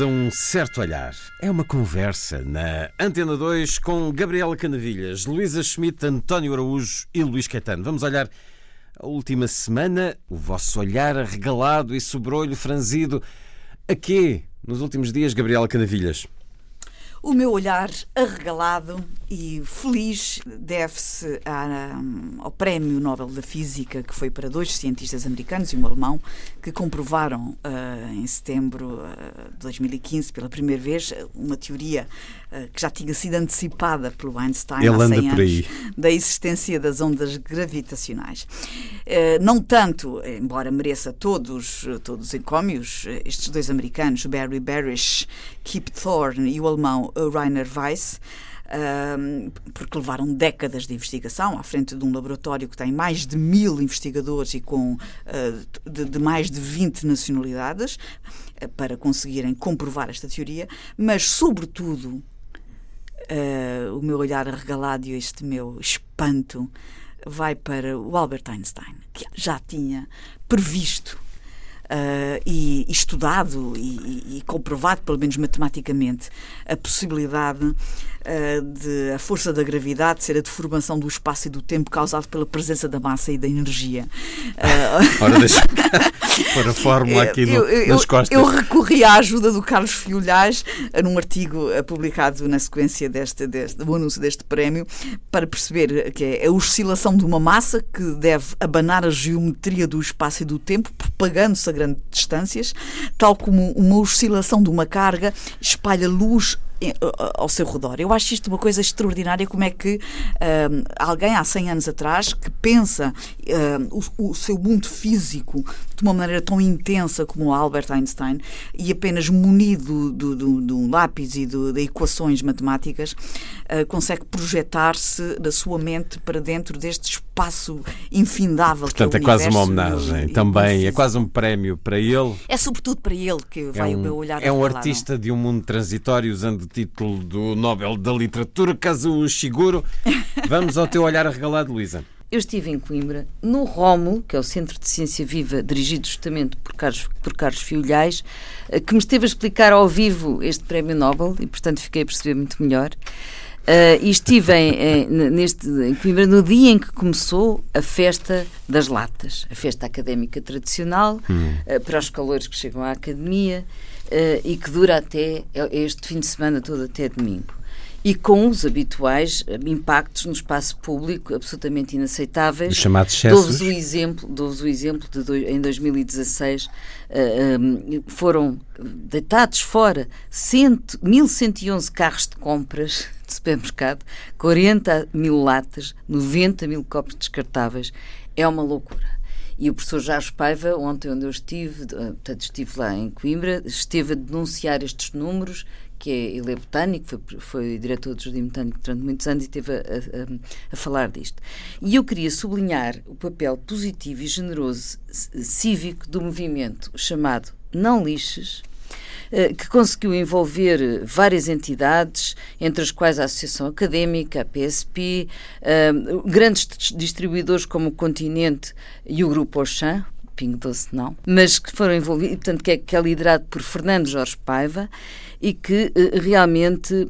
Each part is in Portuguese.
a um certo olhar. É uma conversa na Antena 2 com Gabriela Canavilhas, Luísa Schmidt, António Araújo e Luís Caetano. Vamos olhar a última semana, o vosso olhar arregalado e sobrolho franzido. A quê nos últimos dias, Gabriela Canavilhas? O meu olhar arregalado e feliz deve-se ao Prémio Nobel da Física, que foi para dois cientistas americanos e um alemão, que comprovaram uh, em setembro uh, de 2015, pela primeira vez, uma teoria que já tinha sido antecipada pelo Einstein Ele há 100 anos, da existência das ondas gravitacionais. não tanto, embora mereça todos, todos os encómios, estes dois americanos, Barry Barish, Kip Thorne e o alemão Rainer Weiss, porque levaram décadas de investigação à frente de um laboratório que tem mais de mil investigadores e com de, de, mais de 20 nacionalidades para conseguirem comprovar esta teoria, mas, sobretudo, uh, o meu olhar arregalado e este meu espanto vai para o Albert Einstein, que já tinha previsto uh, e, estudado e, e, comprovado, pelo menos matematicamente, a possibilidade uh, de a força da gravidade ser a deformação do espaço e do tempo causado pela presença da massa e da energia. Uh, Ora, deixa pôr a fórmula aqui no, eu, eu, nas costas. Eu recorri à ajuda do Carlos Fiolhais num artigo publicado na sequência deste, deste, do anúncio deste prémio para perceber que é a oscilação de uma massa que deve abanar a geometria do espaço e do tempo, propagando-se a grandes distâncias, tal como uma oscilação de uma carga espalha luz ao seu redor. Eu acho isto uma coisa extraordinária, como é que uh, alguém há 100 anos atrás que pensa uh, o, o, seu mundo físico de uma maneira tão intensa como o Albert Einstein e apenas munido de um lápis e de, de equações matemáticas uh, consegue projetar-se da sua mente para dentro deste espaço infindável Portanto, que é, é quase uma homenagem e, também, e é quase um prémio para ele. É sobretudo para ele que vai é um, o meu olhar. É um artista de um mundo transitório usando título do Nobel da Literatura, Kazuo Shiguro. Vamos ao teu olhar arregalado, Luísa. Eu estive em Coimbra, no ROMO, que é o Centro de Ciência Viva, dirigido justamente por Carlos, por Carlos Fiolhais, eh, que me esteve a explicar ao vivo este Prémio Nobel e, portanto, fiquei a perceber muito melhor. Uh, e estive em, em, neste, em Coimbra no dia em que começou a festa das latas, a festa académica tradicional, hum. uh, para os calores que chegam à academia uh, e que dura até este fim de semana todo, até domingo. E com os habituais eh, impactos no espaço público absolutamente inaceitáveis. Os chamados excessos. Dou-vos o exemplo, dou o exemplo de em 2016 uh, um, foram deitados fora 1.111 carros de compras de supermercado, 40 mil latas, 90 mil copos descartáveis. É uma loucura. E o professor Jorge Paiva, ontem onde eu estive, portanto estive lá em Coimbra, esteve a denunciar estes números, que é, ele é botânico, foi, foi diretor do Jardim Botânico durante muitos anos e esteve a, a, a, falar disto. E eu queria sublinhar o papel positivo e generoso cívico do movimento chamado Não Lixes, eh, que conseguiu envolver várias entidades, entre as quais a Associação Académica, a PSP, eh, grandes distribuidores como o Continente e o Grupo Auchan, Pingo Doce não, mas que foram envolvidos, portanto, que é, que é liderado por Fernando Jorge Paiva e que eh, realmente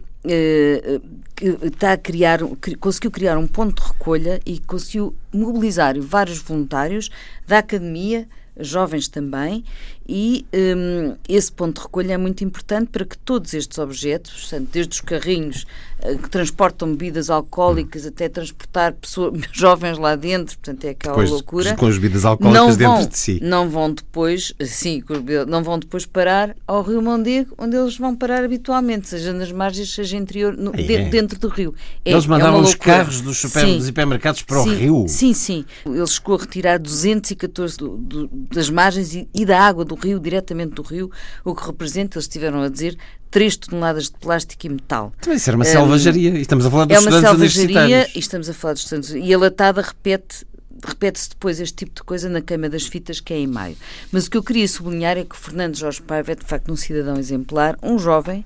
está a criar, conseguiu criar um ponto de recolha e conseguiu mobilizar vários voluntários da academia, jovens também, e um, esse ponto de recolha é muito importante para que todos estes objetos, portanto, desde os carrinhos uh, que transportam bebidas alcoólicas até transportar pessoas, jovens lá dentro, portanto é aquela depois, loucura. Com as bebidas alcoólicas dentro vão, de si. Não vão depois, sim, não vão depois parar ao Rio Mondego, onde eles vão parar habitualmente, seja nas margens, seja interior, no, é. dentro, dentro, do rio. É, eles mandavam é os carros dos, super, dos hipermercados para sim, o rio? Sim, sim. Ele chegou a retirar 214 do, do, das margens e, e, da água do rio, diretamente do rio, o que representa, eles estiveram a dizer, 3 toneladas de plástico e metal. Também isso era uma selvageria, e estamos a falar dos é estudantes selvageria e estamos a falar dos estudantes. E a latada repete repete-se depois este tipo de coisa na queima das fitas, que é em maio. Mas o que eu queria sublinhar é que o Fernando Jorge Paiva é, de facto, um cidadão exemplar, um jovem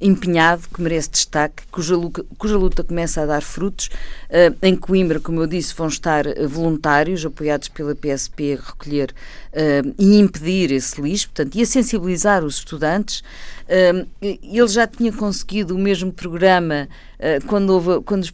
empenhado, que merece destaque, cuja luta, cuja luta começa a dar frutos. Uh, em Coimbra, como eu disse, vão estar eh, voluntários, apoiados pela PSP, a recolher uh, e impedir esse lixo, portanto, e a sensibilizar os estudantes. Uh, ele já tinha conseguido o mesmo programa quando, houve, quando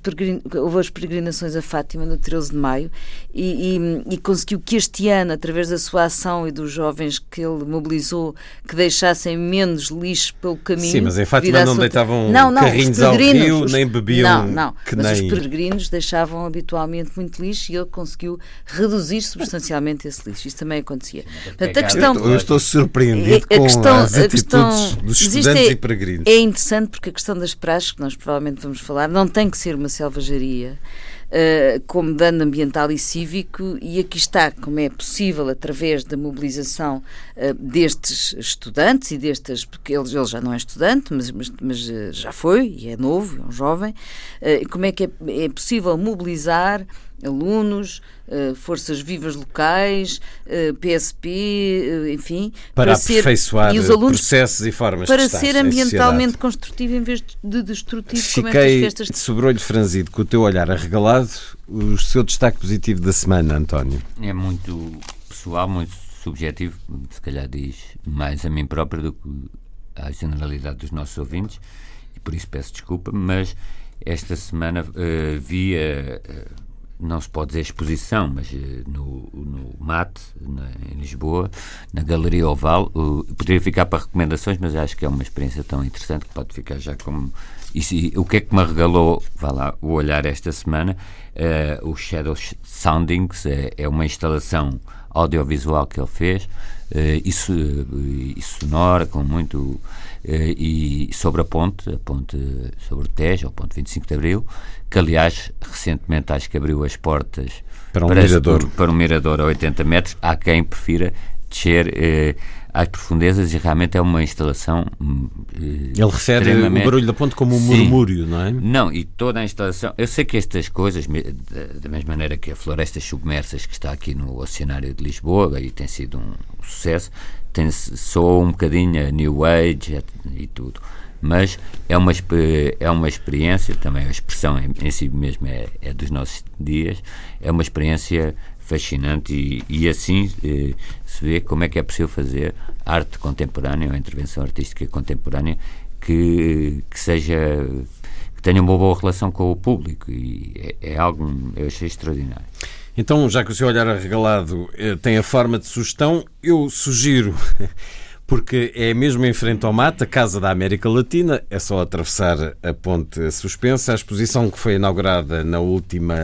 houve as peregrinações a Fátima, no 13 de maio, e, e, e, conseguiu que este ano, através da sua ação e dos jovens que ele mobilizou, que deixassem menos lixo pelo caminho. Sim, mas em Fátima não sua... deitavam não, não, carrinhos ao rio, os... nem bebiam. Não, não, mas nem... os peregrinos deixavam habitualmente muito lixo e ele conseguiu reduzir substancialmente esse lixo. Isso também acontecia. Portanto, a questão, eu, eu estou surpreendido com questão, as atitudes questão, dos estudantes é, e peregrinos. É interessante porque a questão das praxes, que nós provavelmente vamos falar, não tem que ser uma selvageria. Uh, como dano ambiental e cívico, e aqui está como é possível, através da mobilização uh, destes estudantes e destas, porque ele, ele já não é estudante, mas, mas, mas uh, já foi, e é novo, é um jovem, como é que é, é possível mobilizar alunos, uh, forças vivas locais, PSP, uh, enfim, para, para aperfeiçoar ser, e os alunos, processos e formas para de ser ambientalmente construtivo em vez de destrutivo Fiquei como estas festas. de sobrolho franzido com o teu olhar arregalado. O seu destaque positivo da semana, António? É muito pessoal, muito subjetivo, se calhar diz mais a mim próprio do que à generalidade dos nossos ouvintes, e por isso peço desculpa, mas esta semana uh, via uh, não se pode dizer exposição, mas eh, no, no MAT, na, em Lisboa, na Galeria Oval, uh, poderia ficar para recomendações, mas acho que é uma experiência tão interessante que pode ficar já como. E, o que é que me regalou, vá lá, o olhar esta semana? Uh, o Shadow Soundings é, é, uma instalação audiovisual que ele fez uh, e, e sonora, com muito e sobre a ponte, a ponte sobre o Tejo, a ponte 25 de Abril, que aliás recentemente acho que abriu as portas para um, para, mirador. para um mirador a 80 metros. Há quem prefira descer eh, às profundezas e realmente é uma instalação. Eh, Ele refere o barulho da ponte como um Sim. murmúrio, não é? Não, e toda a instalação. Eu sei que estas coisas, da mesma maneira que a Florestas Submersas, que está aqui no Oceanário de Lisboa e tem sido um sucesso, tem, soa um bocadinho a New Age e tudo. Mas é uma, é uma experiência, também a expressão em, em si mesmo é, é, dos nossos dias, é uma experiência fascinante e, e assim eh, se vê como é que é possível fazer arte contemporânea ou intervenção artística contemporânea que, que seja que tenha uma boa relação com o público e é, é algo eu achei extraordinário. Então, já que o seu olhar arregalado eh, tem a forma de sugestão, eu sugiro, porque é mesmo em frente ao mate, a Casa da América Latina, é só atravessar a ponte suspensa, a exposição que foi inaugurada na última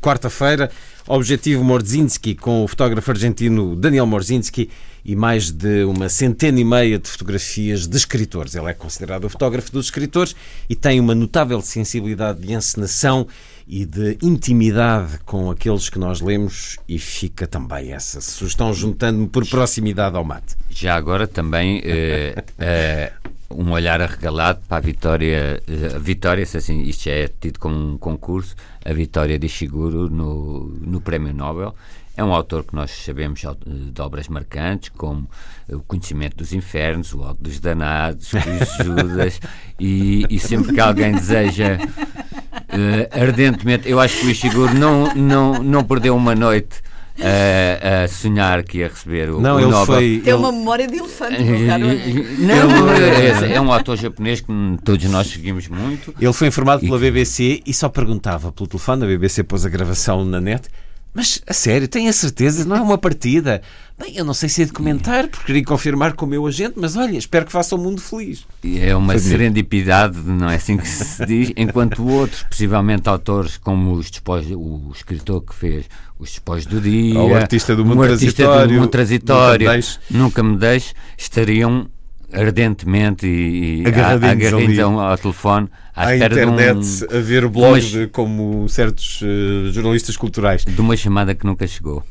quarta-feira, Objetivo Morzinski, com o fotógrafo argentino Daniel Morzinski e mais de uma centena e meia de fotografias de escritores. Ele é considerado o fotógrafo dos escritores e tem uma notável sensibilidade de encenação e de intimidade com aqueles que nós lemos e fica também essa sugestão juntando-me por proximidade ao mate. Já agora também uh, uh, um olhar arregalado para a vitória, uh, a vitória, se assim, isto é tido como um concurso, a vitória de Ishiguro no, no Prémio Nobel. É um autor que nós sabemos de obras marcantes, como O Conhecimento dos Infernos, O Alto dos Danados, Os Judas, e, e sempre que alguém deseja uh, ardentemente. Eu acho que o Ishiguro não, não, não perdeu uma noite. A, a, sonhar que ia receber o, não, o ele Nobel. Foi, Tem ele... uma memória de elefante. não, é, é um autor japonês que todos nós seguimos muito. Ele foi informado pela BBC e só perguntava pelo telefone. A BBC pôs a gravação na net. Mas, a sério, tenho a certeza, não é uma partida. Bem, eu não sei se é de comentar, porque queria confirmar com o meu agente, mas olha, espero que faça o mundo feliz. É uma serendipidade, não é assim que se diz, enquanto outros, possivelmente autores como os despojos, o escritor que fez os despojos do dia, o artista do mundo um transitório, do mundo transitório nunca, me deixe, nunca me deixe estariam ardentemente e, agarradinhos, agarradinhos ao, ao telefone à, à internet um, a ver blogs uma, como certos uh, jornalistas culturais de uma chamada que nunca chegou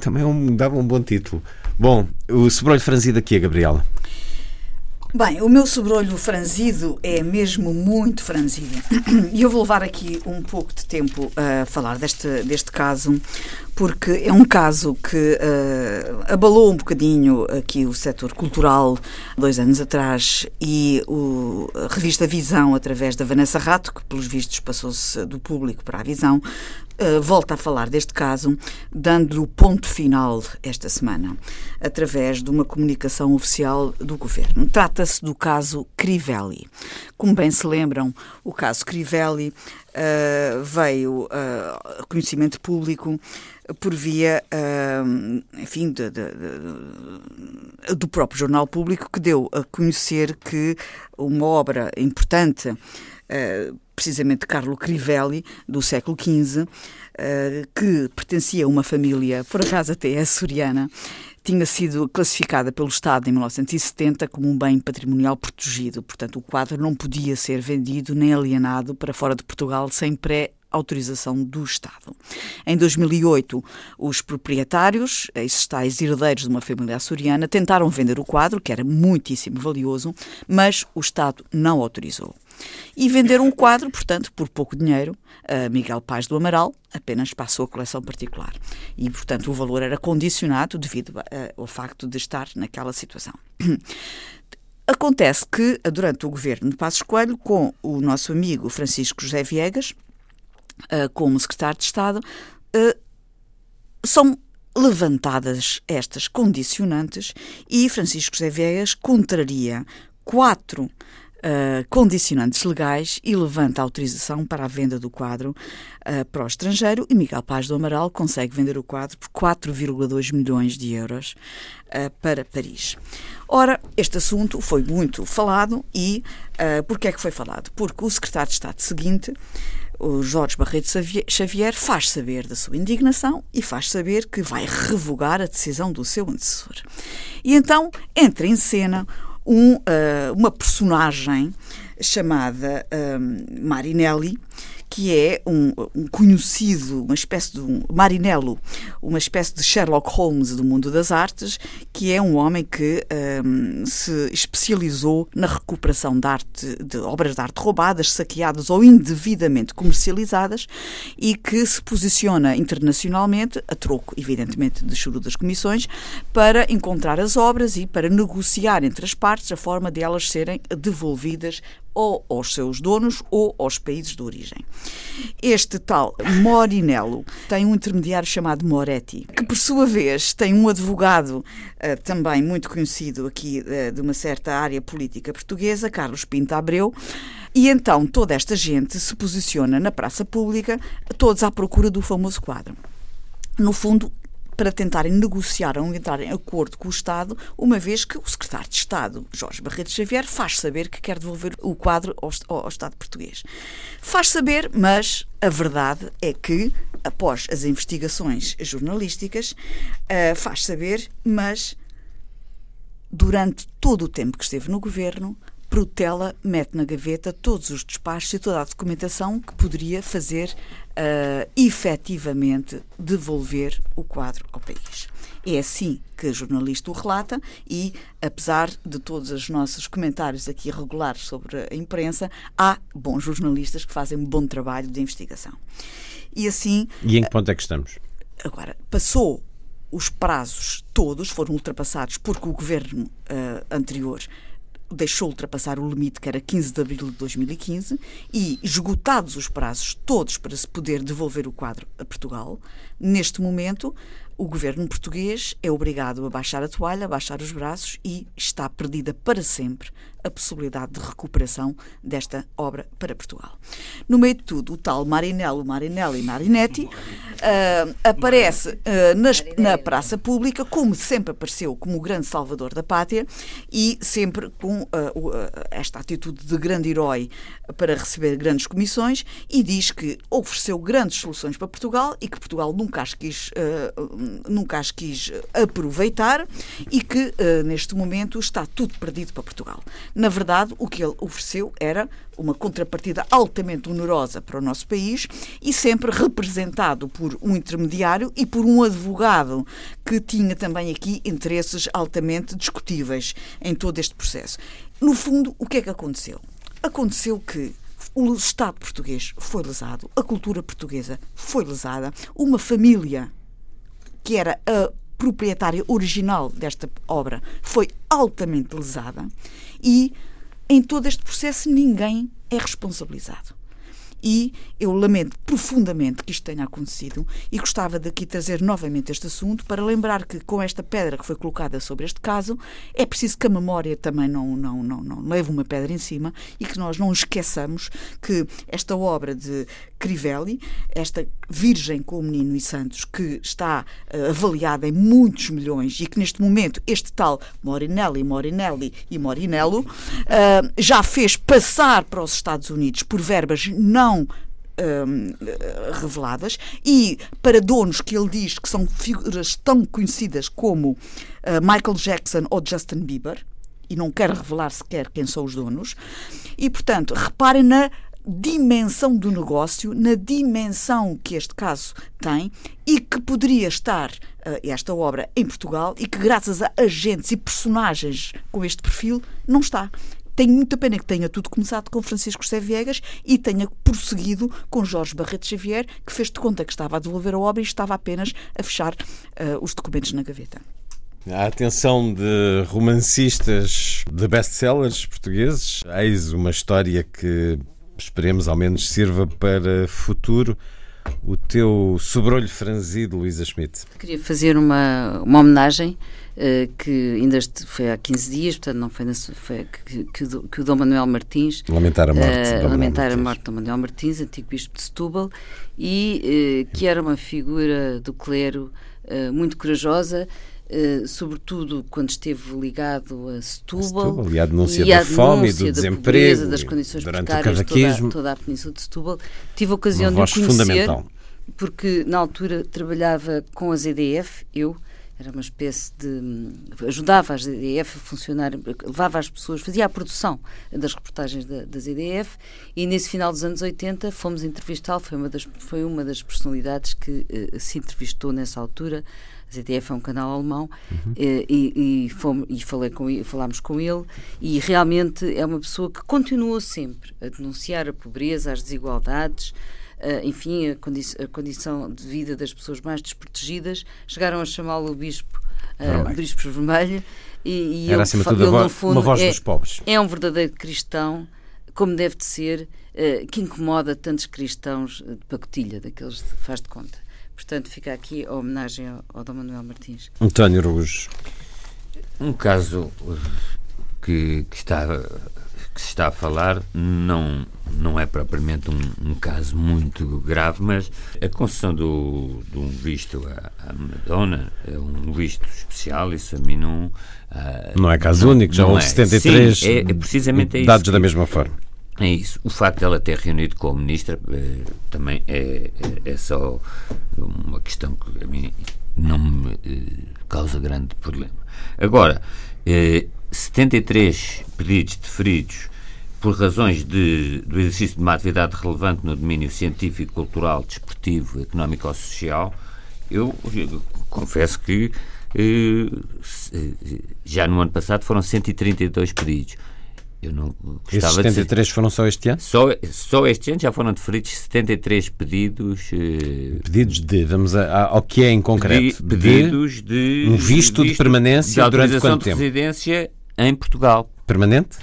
também é dava um bom título. Bom, o sobrolho franzido aqui, a Gabriela. Bem, o meu sobrolho franzido é mesmo muito franzido. E eu vou levar aqui um pouco de tempo a falar deste, deste caso, porque é um caso que uh, abalou um bocadinho aqui o setor cultural dois anos atrás e o, a revista Visão, através da Vanessa Rato, que pelos vistos passou-se do público para a Visão, Uh, volta a falar deste caso, dando o ponto final esta semana, através de uma comunicação oficial do governo. Trata-se do caso Crivelli. Como bem se lembram, o caso Crivelli uh, veio a uh, conhecimento público por via, enfim, de, de, de, do próprio jornal público que deu a conhecer que uma obra importante, precisamente Carlo Crivelli, do século XV, uh, que pertencia a uma família, por acaso até açoriana, tinha sido classificada pelo Estado em 1970 como um bem patrimonial protegido. Portanto, o quadro não podia ser vendido nem alienado para fora de Portugal sem pré autorização do Estado. Em 2008, os proprietários, esses tais herdeiros de uma família açoriana, tentaram vender o quadro, que era muitíssimo valioso, mas o Estado não autorizou. E venderam o quadro, portanto, por pouco dinheiro, a Miguel Paz do Amaral, apenas passou a coleção particular. E, portanto, o valor era condicionado devido ao facto de estar naquela situação. Acontece que, durante o governo de Passos Coelho, com o nosso amigo Francisco José Viegas, uh, como secretário de Estado, uh, são levantadas estas condicionantes e Francisco José Viegas contraria quatro uh, condicionantes legais e levanta autorização para a venda do quadro uh, para o estrangeiro e Miguel Paz do Amaral consegue vender o quadro por 4,2 milhões de euros uh, para Paris. Ora, este assunto foi muito falado e uh, porquê é que foi falado? Porque o secretário de Estado seguinte o Jorge Barreto Xavier faz saber da sua indignação e faz saber que vai revogar a decisão do seu antecessor. E então entra em cena um, uh, uma personagem chamada um, Marinelli, que é um, um, conhecido, uma espécie de um Marinello, uma espécie de Sherlock Holmes do mundo das artes, que é um homem que um, se especializou na recuperação de, arte, de obras de arte roubadas, saqueadas ou indevidamente comercializadas e que se posiciona internacionalmente, a troco, evidentemente, de choro das comissões, para encontrar as obras e para negociar entre as partes a forma de elas serem devolvidas ou aos seus donos ou aos países de origem. Este tal Morinello tem um intermediário chamado Moretti, que por sua vez tem um advogado uh, também muito conhecido aqui uh, de uma certa área política portuguesa, Carlos Pinto Abreu, e então toda esta gente se posiciona na praça pública, todos à procura do famoso quadro. No fundo, para tentarem negociar ou entrar em acordo com o Estado, uma vez que o secretário de Estado, Jorge Barreto Xavier, faz saber que quer devolver o quadro ao, ao Estado português. Faz saber, mas a verdade é que, após as investigações jornalísticas, uh, faz saber, mas durante todo o tempo que esteve no governo, Protela mete na gaveta todos os despachos e toda a documentação que poderia fazer uh, efetivamente devolver o quadro ao país. É assim que a jornalista o relata e, apesar de todos os nossos comentários aqui regulares sobre a imprensa, há bons jornalistas que fazem um bom trabalho de investigação. E assim. E em que ponto é que estamos? Agora, passou os prazos todos, foram ultrapassados porque o governo uh, anterior deixou ultrapassar o limite que era 15 de abril de 2015 e, esgotados os prazos todos para se poder devolver o quadro a Portugal, neste momento o governo português é obrigado a baixar a toalha, a baixar os braços e está perdida para sempre a possibilidade de recuperação desta obra para Portugal. No meio de tudo, o tal Marinello, Marinelli Marinetti uh, aparece uh, nas, na praça pública, como sempre apareceu como o grande salvador da pátria e sempre com uh, esta atitude de grande herói para receber grandes comissões e diz que ofereceu grandes soluções para Portugal e que Portugal nunca as quis nunca as quis aproveitar e que neste momento está tudo perdido para Portugal. Na verdade, o que ele ofereceu era uma contrapartida altamente onerosa para o nosso país e sempre representado por um intermediário e por um advogado que tinha também aqui interesses altamente discutíveis em todo este processo. No fundo, o que é que aconteceu? Aconteceu que o Estado português foi lesado, a cultura portuguesa foi lesada, uma família que era a proprietária original desta obra foi altamente lesada e em todo este processo ninguém é responsabilizado. E eu lamento profundamente que isto tenha acontecido e gostava de aqui trazer novamente este assunto para lembrar que, com esta pedra que foi colocada sobre este caso, é preciso que a memória também não, não, não, não leve uma pedra em cima e que nós não esqueçamos que esta obra de Crivelli, esta Virgem com o Menino e Santos, que está uh, avaliada em muitos milhões e que neste momento este tal Morinelli, Morinelli e Morinello uh, já fez passar para os Estados Unidos por verbas não não um, reveladas e para donos que ele diz que são figuras tão conhecidas como uh, Michael Jackson ou Justin Bieber e não quer revelar sequer quem são os donos e portanto reparem na dimensão do negócio, na dimensão que este caso tem e que poderia estar uh, esta obra em Portugal e que graças a agentes e personagens com este perfil não está. Tenho muita pena que tenha tudo começado com Francisco José Viegas e tenha prosseguido com Jorge Barreto Xavier, que fez de conta que estava a devolver a obra e estava apenas a fechar uh, os documentos na gaveta. A atenção de romancistas de best-sellers portugueses, eis uma história que esperemos ao menos sirva para futuro. O teu sobrolho franzido, Luísa Schmidt. Queria fazer uma, uma homenagem que ainda foi há 15 dias, portanto não foi, na, foi que, que, que, o Dom Manuel Martins lamentar a morte, uh, lamentar a morte Dom Manuel Martins, antigo bispo de Setúbal, e uh, que era uma figura do clero uh, muito corajosa. Uh, sobretudo quando esteve ligado a Setúbal, Setúbal e à denúncia da fome e do da desemprego, pobreza, das condições precárias de toda, toda, a Península de Setúbal. Tive a ocasião de o conhecer, porque na altura trabalhava com a ZDF, eu, era uma espécie de. ajudava as ZDF a funcionar, levava as pessoas, fazia a produção das reportagens da, das ZDF e nesse final dos anos 80 fomos entrevistá-lo, foi, uma das, foi uma das personalidades que uh, se entrevistou nessa altura. A ZDF é um canal alemão uhum. uh, e, e, fomos, e falei com, falámos com ele e realmente é uma pessoa que continuou sempre a denunciar a pobreza, as desigualdades enfim, a, condi a, condição de vida das pessoas mais desprotegidas, chegaram a chamá-lo o bispo, uh, bispo vermelho. E, e Era acima de tudo ele, fundo, uma voz é, dos pobres. É um verdadeiro cristão, como deve de ser, uh, que incomoda tantos cristãos de pacotilha, daqueles de faz de conta. Portanto, fica aqui a homenagem ao, ao Dom Manuel Martins. António Araújo. Um caso que, que está que se está a falar não, não é propriamente um, um caso muito grave, mas a concessão do, de um visto à, à Madonna é um visto especial, isso a mim não. Uh, não é caso não, único, já houve é. 73 Sim, é, é precisamente é dados da mesma forma. É isso. O facto de ela ter reunido com o Ministro eh, também é, é, é, só uma questão que a mim não me eh, causa grande problema. Agora, eh, 73 pedidos deferidos por razões de, do exercício de uma atividade relevante no domínio científico, cultural, desportivo, económico ou social, eu, eu confesso que eh, já no ano passado foram 132 pedidos. Eu não gostava Esses 73 de... foram só este ano? Só, só este ano já foram deferidos 73 pedidos. Eh... Pedidos de, vamos a, ao que é em concreto? pedidos de, de um visto, visto, de permanência de durante quanto de tempo? residência em Portugal. Permanente?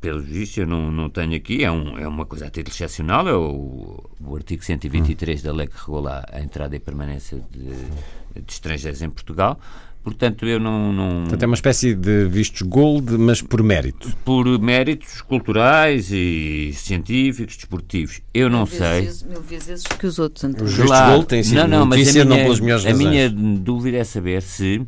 Pelo visto, eu não, não tenho aqui, é, um, é uma coisa a título excepcional, é o, o artigo 123 hum. da lei que regula a entrada e permanência de, de estrangeiros em Portugal. Portanto, eu não, não. Portanto, é uma espécie de vistos gold, mas por mérito. Por méritos culturais e científicos, desportivos. Eu não mil sei. Vezes, mil vezes que os outros. Os vistos claro. gold têm sido não, não, mas a minha, não pelas melhores A razões. minha dúvida é saber se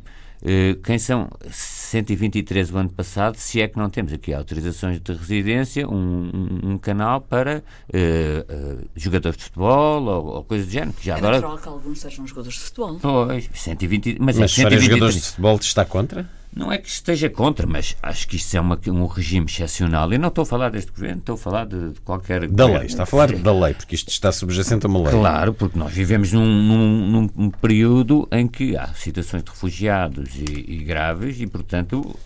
quem são 123 o ano passado, se é que não temos aqui autorizações de residência, um, um, um canal para uh, uh, jogadores de futebol ou, ou coisa do género. Que já é agora... natural que alguns sejam jogadores de futebol. Pois, 120, mas, mas é 123. jogadores de futebol está contra? Não é que esteja contra, mas acho que isto é uma, um regime excepcional. E não estou a falar deste governo, estou a falar de, de qualquer. Da governo. lei, está a falar da lei, porque isto está subjacente a uma lei. Claro, porque nós vivemos num, num, num período em que há situações de refugiados e, e, graves e, portanto,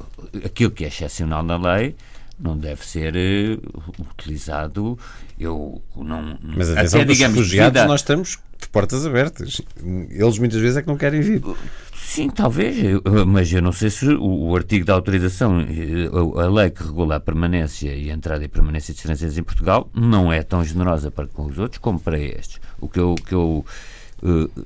aquilo que é excepcional na lei não deve ser uh, utilizado. Eu não. Mas atenção, até, digamos, refugiados vida... nós estamos de portas abertas. Eles muitas vezes é que não querem vir. Sim, talvez, mas eu não sei se o, o, artigo da autorização, a, a, lei que regula a permanência e a entrada e permanência de estrangeiros em Portugal, não é tão generosa para com os outros como para estes. O que eu, que eu uh,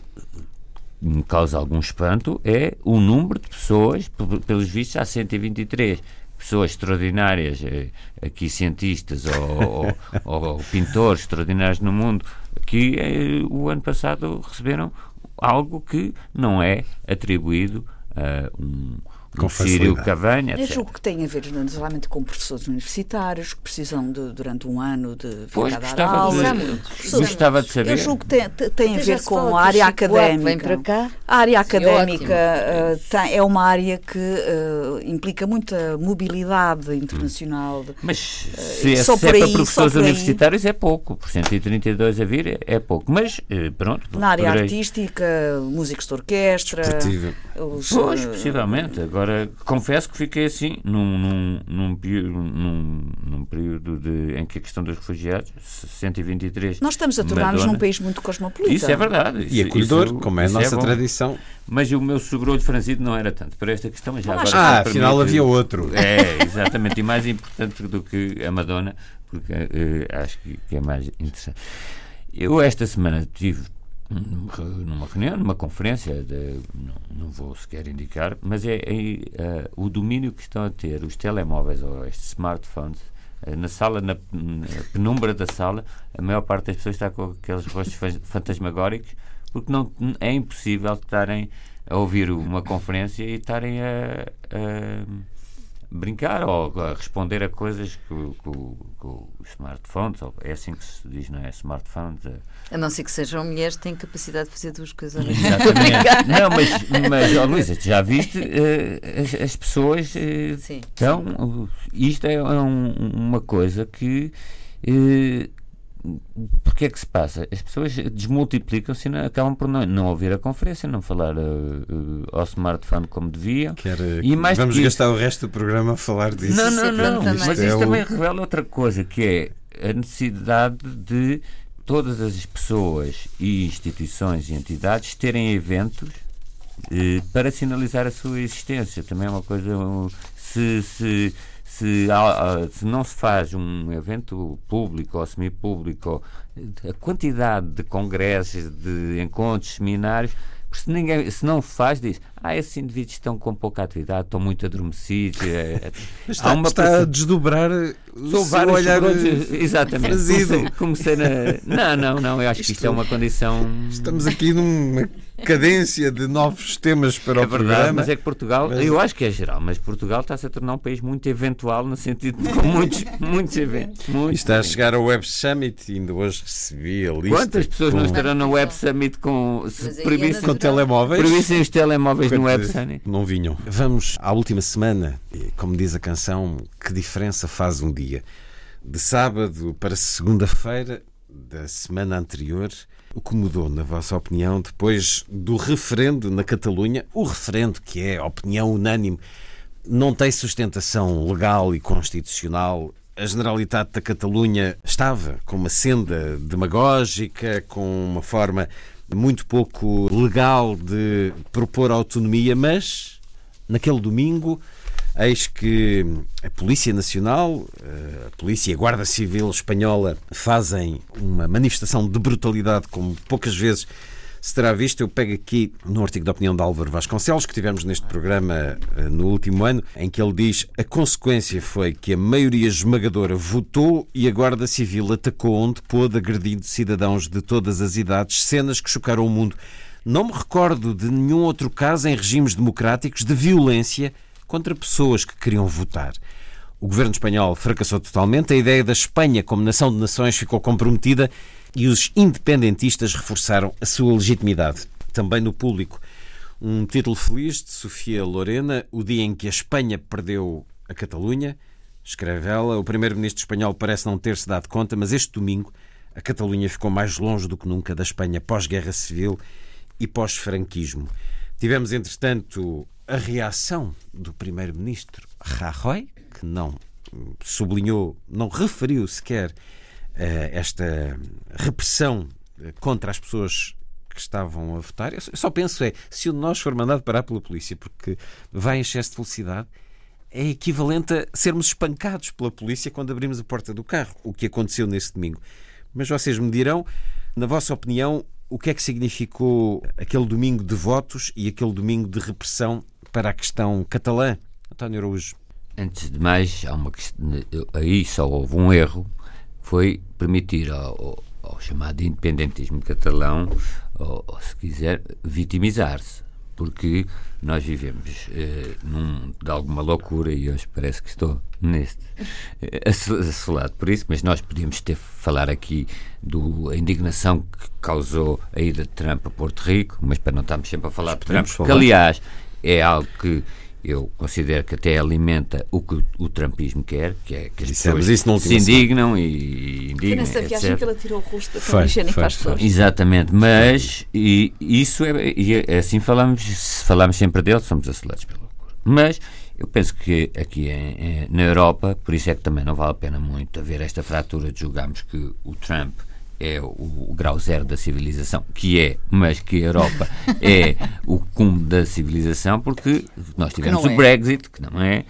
me causa algum espanto é o número de pessoas, pelos vistos, há 123 pessoas extraordinárias, eh, aqui cientistas ou, ou, ou pintores extraordinários no mundo, que eh, o ano passado receberam algo que não é atribuído a um, com Sírio Cavanha. Eu julgo que tem a ver naturalmente com professores universitários que precisam de, durante um ano de pois, gostava aula. De, gostava de saber. Eu julgo que tem, tem a ver com a área académica. Vem para cá. A área académica uh, tem, é uma área que uh, implica muita mobilidade internacional. Mas uh, se, é, se é para professores universitários é pouco. Por 132 a vir é, pouco. Mas pronto. Na área poderei... artística, músicos de orquestra. Os, pois, possivelmente. Agora Agora, confesso que fiquei assim num, num, num, num, num período de, em que a questão dos refugiados, 123. Nós estamos a tornar-nos num país muito cosmopolita. Isso é verdade. Isso, e acolhedor, isso, como é a nossa é tradição. Mas o meu sogrolho franzido não era tanto para esta questão. Mas já agora, ah, afinal havia outro. É, exatamente. e mais importante do que a Madonna, porque uh, acho que, que é mais interessante. Eu esta semana tive numa reunião, numa conferência, de, não, não, vou sequer indicar, mas é, é uh, o domínio que estão a ter os telemóveis ou estes smartphones. Uh, na sala, na, na, penumbra da sala, a maior parte das pessoas está com aqueles rostos fantasmagóricos, porque não, é impossível estarem a ouvir uma conferência e estarem a, a brincar ou a responder a coisas com, com, com os smartphones, é assim que se diz, não é? Smartphones. É. A não ser que sejam mulheres, têm capacidade de fazer duas coisas. Exatamente. não, mas, mas oh, Luísa, já viste uh, as, as, pessoas uh, Sim. estão. isto é um, uma coisa que. Uh, porque é que se passa? As pessoas desmultiplicam-se e acabam por não, não ouvir a conferência, não falar uh, uh, ao smartphone como deviam. Quer, e mais vamos gastar o resto do programa a falar disso. Não, não, não. Mas é isso o... também revela outra coisa, que é a necessidade de todas as pessoas e instituições e entidades terem eventos uh, para sinalizar a sua existência. Também é uma coisa. se, se se, se não se faz um evento público ou semipúblico, a quantidade de congressos, de encontros, seminários, se, ninguém, se não faz, diz ah, esses indivíduos estão com pouca atividade, estão muito adormecidos. É, é. está, Há uma está a desdobrar o seu olhar Exatamente. Comecei, comecei na... Não, não, não, eu acho isto, que isto é uma condição... Estamos aqui numa cadência de novos temas para é o verdade, programa. Mas é que Portugal, mas... eu acho que é geral, mas Portugal está-se a tornar um país muito eventual, no sentido de com muitos, muitos eventos. Muitos está a chegar ao Web Summit e ainda hoje recebi a lista. Quantas pessoas com... não estarão no Web Summit com, se proibissem, com telemóveis? Proibissem os telemóveis no Web Summit? Não vinham. Vamos à última semana, como diz a canção, que diferença faz um dia? De sábado para segunda-feira da semana anterior, o que mudou, na vossa opinião, depois do referendo na Catalunha? O referendo, que é opinião unânime, não tem sustentação legal e constitucional. A Generalitat da Catalunha estava com uma senda demagógica, com uma forma muito pouco legal de propor autonomia, mas naquele domingo Eis que a Polícia Nacional, eh, a Polícia e a Guarda Civil Espanhola fazem uma manifestação de brutalidade como poucas vezes se terá visto. Eu pego aqui no artigo da opinião de Álvaro Vasconcelos, que tivemos neste programa eh, no último ano, em que ele diz a consequência foi que a maioria esmagadora votou e a Guarda Civil atacou onde pôde, agredindo cidadãos de todas as idades, cenas que chocaram o mundo Não me recordo de nenhum outro caso em regimes democráticos de violência contra pessoas que queriam votar. O governo espanhol fracassou totalmente, a ideia da Espanha como nação de nações ficou comprometida e os independentistas reforçaram a sua legitimidade, também no público. Um título feliz de Sofia Lorena, o dia em que a Espanha perdeu a Catalunha. Escreve ela, o primeiro-ministro espanhol parece não ter-se dado conta, mas este domingo a Catalunha ficou mais longe do que nunca da Espanha pós-guerra civil e pós-franquismo. Tivemos, entretanto, a reação do primeiro-ministro Rajoy, que não sublinhou, não referiu sequer esta repressão eh, contra as pessoas que estavam a votar. Eu só penso é, se um de nós for mandado parar pela polícia porque vai em excesso de velocidade, é equivalente a sermos espancados pela polícia quando abrimos a porta do carro, o que aconteceu nesse domingo. Mas vocês me dirão, na vossa opinião, o que é que significou aquele domingo de votos e aquele domingo de repressão para a questão catalã? António Araújo. Antes de mais, há uma questão, aí só houve um erro, foi permitir ao, ao chamado independentismo catalão, ou, ou se quiser, vitimizar-se porque nós vivemos eh, num, de alguma loucura e hoje parece que estou neste eh, assolado por isso, mas nós podíamos ter falar aqui da indignação que causou a ida de Trump a Porto Rico, mas para não estarmos sempre a falar de Trump, que aliás é algo que eu considero que até alimenta o que o trumpismo quer, que é que as Dissemos pessoas se indignam e indignam. Foi nessa viagem etc. que ela tirou o rosto da higiene para as pessoas. Exatamente, mas e, isso é, e é, assim falamos, se falamos sempre dele, somos acelerados pela loucura. Mas eu penso que aqui em, em, na Europa, por isso é que também não vale a pena muito haver esta fratura de julgarmos que o Trump é o, o, grau zero da civilização, que é, mas que a Europa é o cume da civilização, porque nós tivemos o é. Brexit, que não é,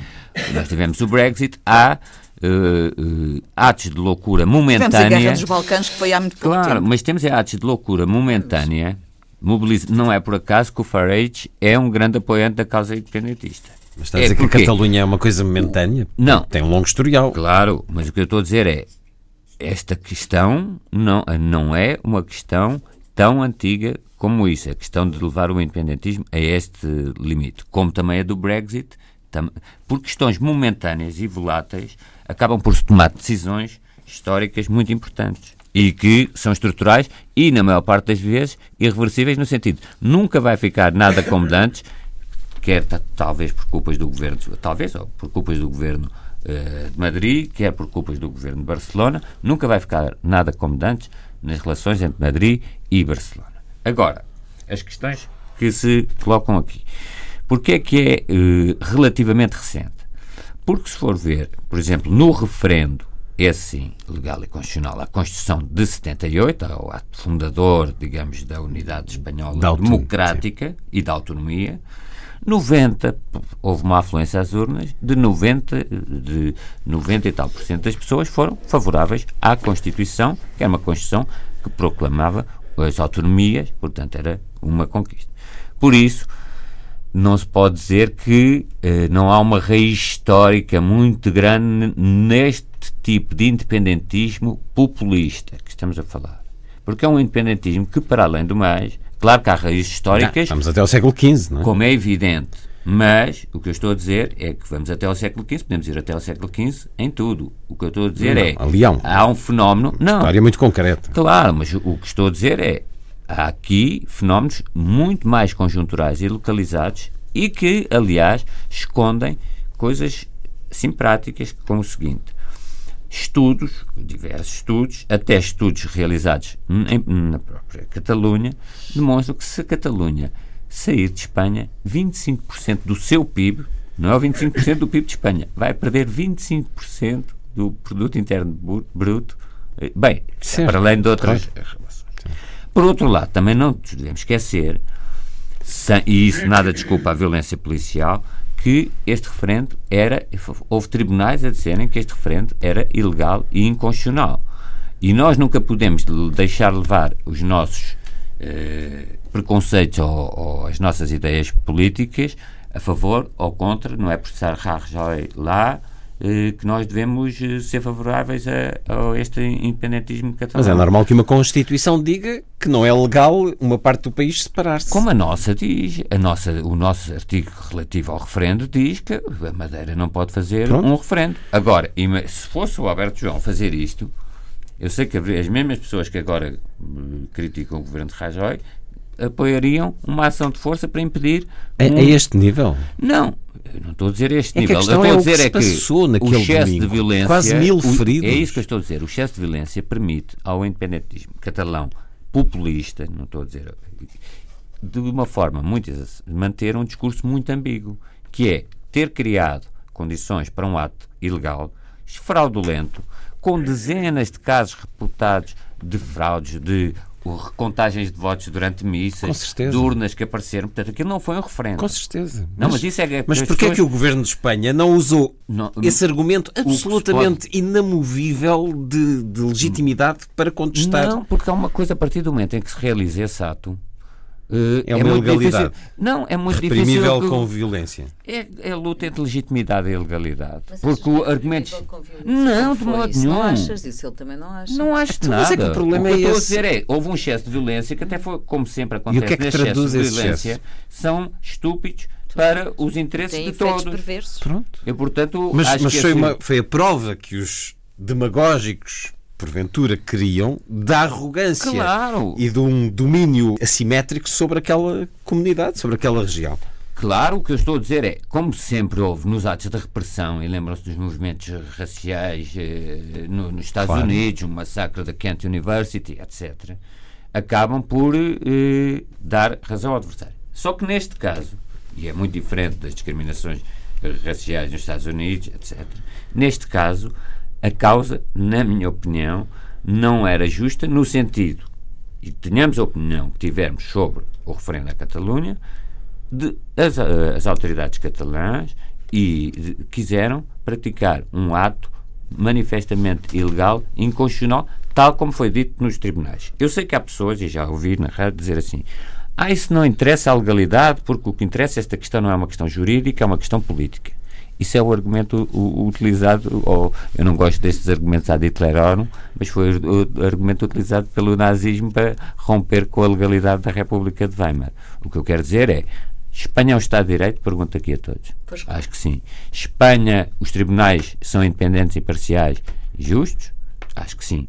nós tivemos o Brexit, há uh, uh, atos de loucura momentânea. Tivemos a Guerra dos Balcãs, que foi há muito pouco Claro, tempo. mas temos é, atos de loucura momentânea, mobiliza, não é por acaso que o Farage é um grande apoiante da causa independentista. Mas está a dizer é que a Catalunha é uma coisa momentânea? Não. Tem um longo historial. Claro, mas o que eu estou a dizer é esta questão não, não é uma questão tão antiga como isso, a questão de levar o independentismo a este limite, como também a do Brexit, por questões momentâneas e voláteis, acabam por se tomar decisões históricas muito importantes e que são estruturais e, na maior parte das vezes, irreversíveis no sentido nunca vai ficar nada como antes, quer talvez por culpas do governo, talvez ou por culpas do governo de Madrid, quer por culpas do governo de Barcelona, nunca vai ficar nada como antes nas relações entre Madrid e Barcelona. Agora, as questões que se colocam aqui. Porquê é que é uh, relativamente recente? Porque se for ver, por exemplo, no referendo, é sim legal e constitucional, a Constituição de 78, o ato fundador, digamos, da unidade espanhola da democrática sim. e da autonomia, 90, houve uma afluência às urnas, de 90, de 90 e tal por cento das pessoas foram favoráveis à Constituição, que era uma Constituição que proclamava as autonomias, portanto era uma conquista. Por isso, não se pode dizer que eh, não há uma raiz histórica muito grande neste tipo de independentismo populista que estamos a falar. Porque é um independentismo que, para além do mais, Claro que há raízes históricas. Não, vamos até ao século XV, não é? Como é evidente. Mas o que eu estou a dizer é que vamos até ao século XV, podemos ir até ao século XV em tudo. O que eu estou a dizer não, é. A Leão. Há um fenómeno. Não. História muito concreta. Claro, mas o que estou a dizer é. Há aqui fenómenos muito mais conjunturais e localizados e que, aliás, escondem coisas sim práticas, como o seguinte estudos, diversos estudos, até estudos realizados em, na própria Catalunha, demonstram que se a Catalunha sair de Espanha, 25% do seu PIB, não é o 25% do PIB de Espanha, vai perder 25% do produto interno bruto, eh, bem, certo. para além de outras relações. Por outro lado, também não devemos esquecer, e isso nada desculpa a violência policial, que este referendo era. Houve tribunais a dizerem que este referendo era ilegal e inconstitucional. E nós nunca podemos deixar levar os nossos eh, preconceitos ou, ou, as nossas ideias políticas a favor ou contra, não é processar Rajoy lá que nós devemos eh, ser favoráveis a, a, este independentismo catalão. Mas é normal que uma Constituição diga que não é legal uma parte do país separar-se. Como a nossa diz, a nossa, o nosso artigo relativo ao referendo diz que a Madeira não pode fazer Pronto. um referendo. Agora, se fosse o Alberto João fazer isto, eu sei que as mesmas pessoas que agora hum, criticam o governo de Rajoy apoiariam uma ação de força para impedir. Um... A, a este nível? Não, eu não estou a dizer este é nível. Que a questão eu estou é a dizer que é que o excesso domingo, de violência. Quase mil feridos. O, é isso que eu estou a dizer. O excesso de violência permite ao independentismo catalão populista, não estou a dizer. de uma forma muito. manter um discurso muito ambíguo, que é ter criado condições para um ato ilegal, fraudulento, com dezenas de casos reportados de fraudes, de recontagens de votos durante missas, de urnas que apareceram. Portanto, aquilo não foi um referendo. Com certeza. Não, mas, mas isso é Mas porquê pessoas... é que o governo de Espanha não usou não, esse argumento absolutamente pode... inamovível de, de, legitimidade para contestar? Não, porque há uma coisa a partir do momento em que se realiza esse ato. Uh, é uma é ilegalidade. Difícil. Não, é muito Reprimível difícil. com violência. É, é luta entre legitimidade e ilegalidade. Mas porque o argumento. Não, de modo nenhum. Não achas isso, ele também não acha. Não acho então, nada. Mas é que o problema o que é eu esse. estou a dizer é: houve um excesso de violência que até foi, como sempre acontece, e o que é que traduz de violência, excesso? são estúpidos para os interesses Tem de todos. perversos. Pronto. Eu, portanto, mas acho mas que foi, assim, uma, foi a prova que os demagógicos porventura queriam da arrogância Claro. e de um domínio assimétrico sobre aquela comunidade, sobre aquela região. Claro, o que eu estou a dizer é, como sempre houve nos atos da repressão, e lembram-se dos movimentos raciais eh, no, nos Estados Claro. Unidos, o massacre da Kent University, etc., acabam por eh, dar razão ao adversário. Só que neste caso, e é muito diferente das discriminações raciais nos Estados Unidos, etc., neste caso, a causa, na minha opinião, não era justa no sentido, e tenhamos a opinião que tivermos sobre o referendo da Catalunha, de, as, as autoridades catalãs e de, quiseram praticar um ato manifestamente ilegal, inconstitucional, tal como foi dito nos tribunais. Eu sei que há pessoas, e já ouvi na rádio dizer assim, ah, isso não interessa a legalidade, porque o que interessa esta questão não é uma questão jurídica, é uma questão política. Isso é o argumento o, utilizado, ou eu não gosto destes argumentos ad Hitlerorum, mas foi o, o, argumento utilizado pelo nazismo para romper com a legalidade da República de Weimar. O que eu quero dizer é, Espanha é um Estado de Direito? Pergunto aqui a todos. Pois Acho que sim. Espanha, os tribunais são independentes, imparciais e justos? Acho que sim.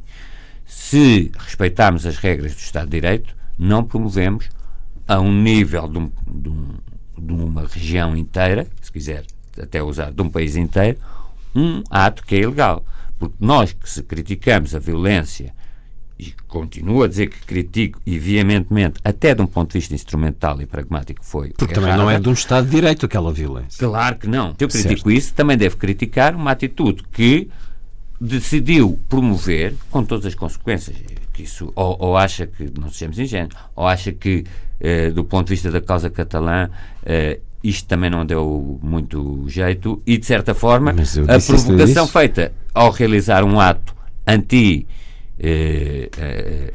Se respeitarmos as regras do Estado de Direito, não promovemos a um nível de, um, de, um, de uma região inteira, se quiser até usar de um país inteiro, um ato que é ilegal. Porque nós que se criticamos a violência e continuo a dizer que critico e veementemente, até de um ponto de vista instrumental e pragmático, foi. Porque também não é de um Estado de Direito aquela violência. Claro que não. Se eu critico Certo. isso, também devo criticar uma atitude que decidiu promover, com todas as consequências, que isso, ou, ou acha que, não sejamos ingênuos, ou acha que, eh, do ponto de vista da causa catalã, eh, isto também não deu muito jeito, e de certa forma, a provocação feita ao realizar um ato anti eh, eh,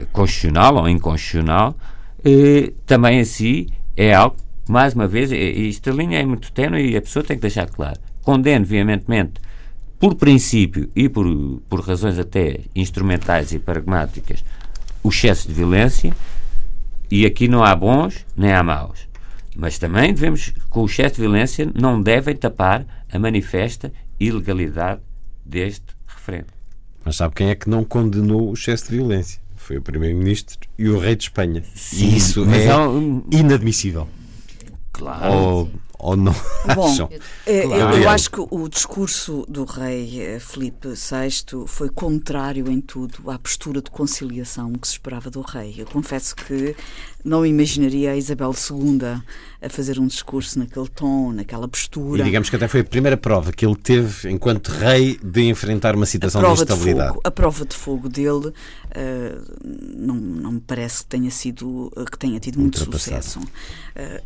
ou inconstitucional, eh, também assim é algo, mais uma vez, esta linha é muito ténue e a pessoa tem que deixar claro. Condeno veementemente, por princípio e por, por razões até instrumentais e pragmáticas, o excesso de violência, e aqui não há bons nem há maus. Mas também devemos, com o excesso de violência, não devem tapar a manifesta ilegalidade deste referendo. Mas sabe quem é que não condenou o excesso de violência? Foi o Primeiro-Ministro e o Rei de Espanha. e isso é há inadmissível. Claro. Ou, ou não Bom, acham? Eh, Claro. Eu, eu acho que o discurso do rei eh, Filipe VI foi contrário em tudo à postura de conciliação que se esperava do rei. Eu confesso que não imaginaria a Isabel II a fazer um discurso naquele tom, naquela E postura. digamos que até foi a primeira prova que ele teve, enquanto rei, de enfrentar uma situação de instabilidade. fogo, a prova de fogo dele não, não me parece que tenha sido eh, que tenha tido muito sucesso. Eh,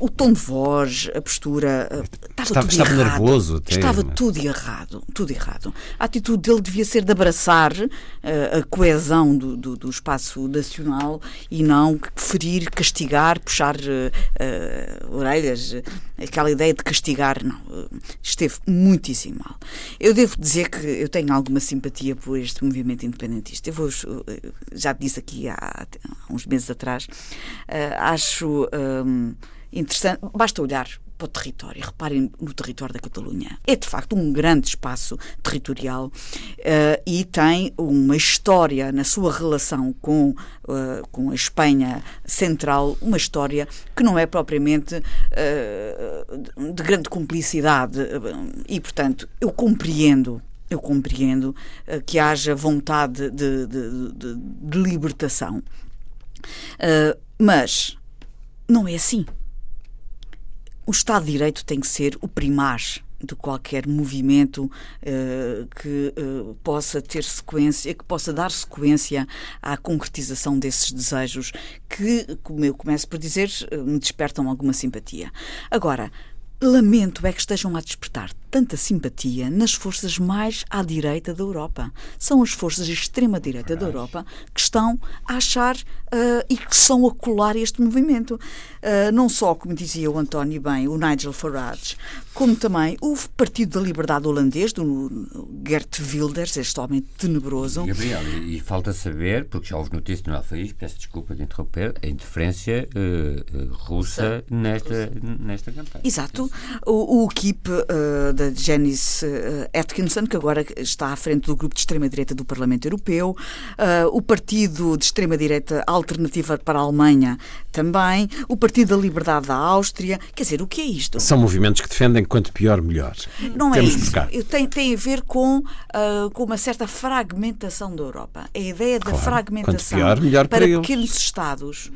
o tom de voz, a postura estava, estava, tudo estava errado. nervoso. Até, estava mas... tudo errado, tudo errado. A atitude dele devia ser de abraçar a coesão do, do, do, espaço nacional e não ferir, castigar, puxar orelhas, aquela ideia de castigar, não. esteve muitíssimo mal. Eu devo dizer que eu tenho alguma simpatia por este movimento independentista. Eu vou, já disse aqui há, há uns meses atrás, acho um, interessante, basta olhar para o território. Reparem no território da Catalunha. É de facto um grande espaço territorial uh, e tem uma história na sua relação com, uh, com a Espanha central, uma história que não é propriamente uh, de grande cumplicidade. E, portanto, eu compreendo eu compreendo uh, que haja vontade de, de, de, de libertação. Uh, mas não é assim. O Estado de Direito tem que ser o primar de qualquer movimento uh, que uh, possa ter sequência, que possa dar sequência à concretização desses desejos que, como eu começo por dizer, me despertam alguma simpatia. Agora, lamento é que estejam a despertar tanta simpatia nas forças mais à direita da Europa. São as forças de extrema-direita da Europa que estão a achar uh, e que são a colar este movimento. Uh, não só, como dizia o António bem, o Nigel Farage, como também o Partido da Liberdade holandês, do Gert Wilders, este homem tenebroso. Gabriel, e, e falta saber, porque já houve notícias no Alfaís, peço desculpa de interromper, a interferência uh, russa nesta, nesta campanha. Exato. O, o KIP da Janice eh, Atkinson, que agora está à frente do grupo de extrema-direita do Parlamento Europeu, uh, o Partido de Extrema-Direita Alternativa para a Alemanha também, o Partido da Liberdade da Áustria. Quer dizer, o que é isto? São movimentos que defendem quanto pior, melhor. Não é Temos é isso. Tem, tem a ver com, uh, com uma certa fragmentação da Europa. A ideia da claro. fragmentação pior, melhor para, para pequenos. Estados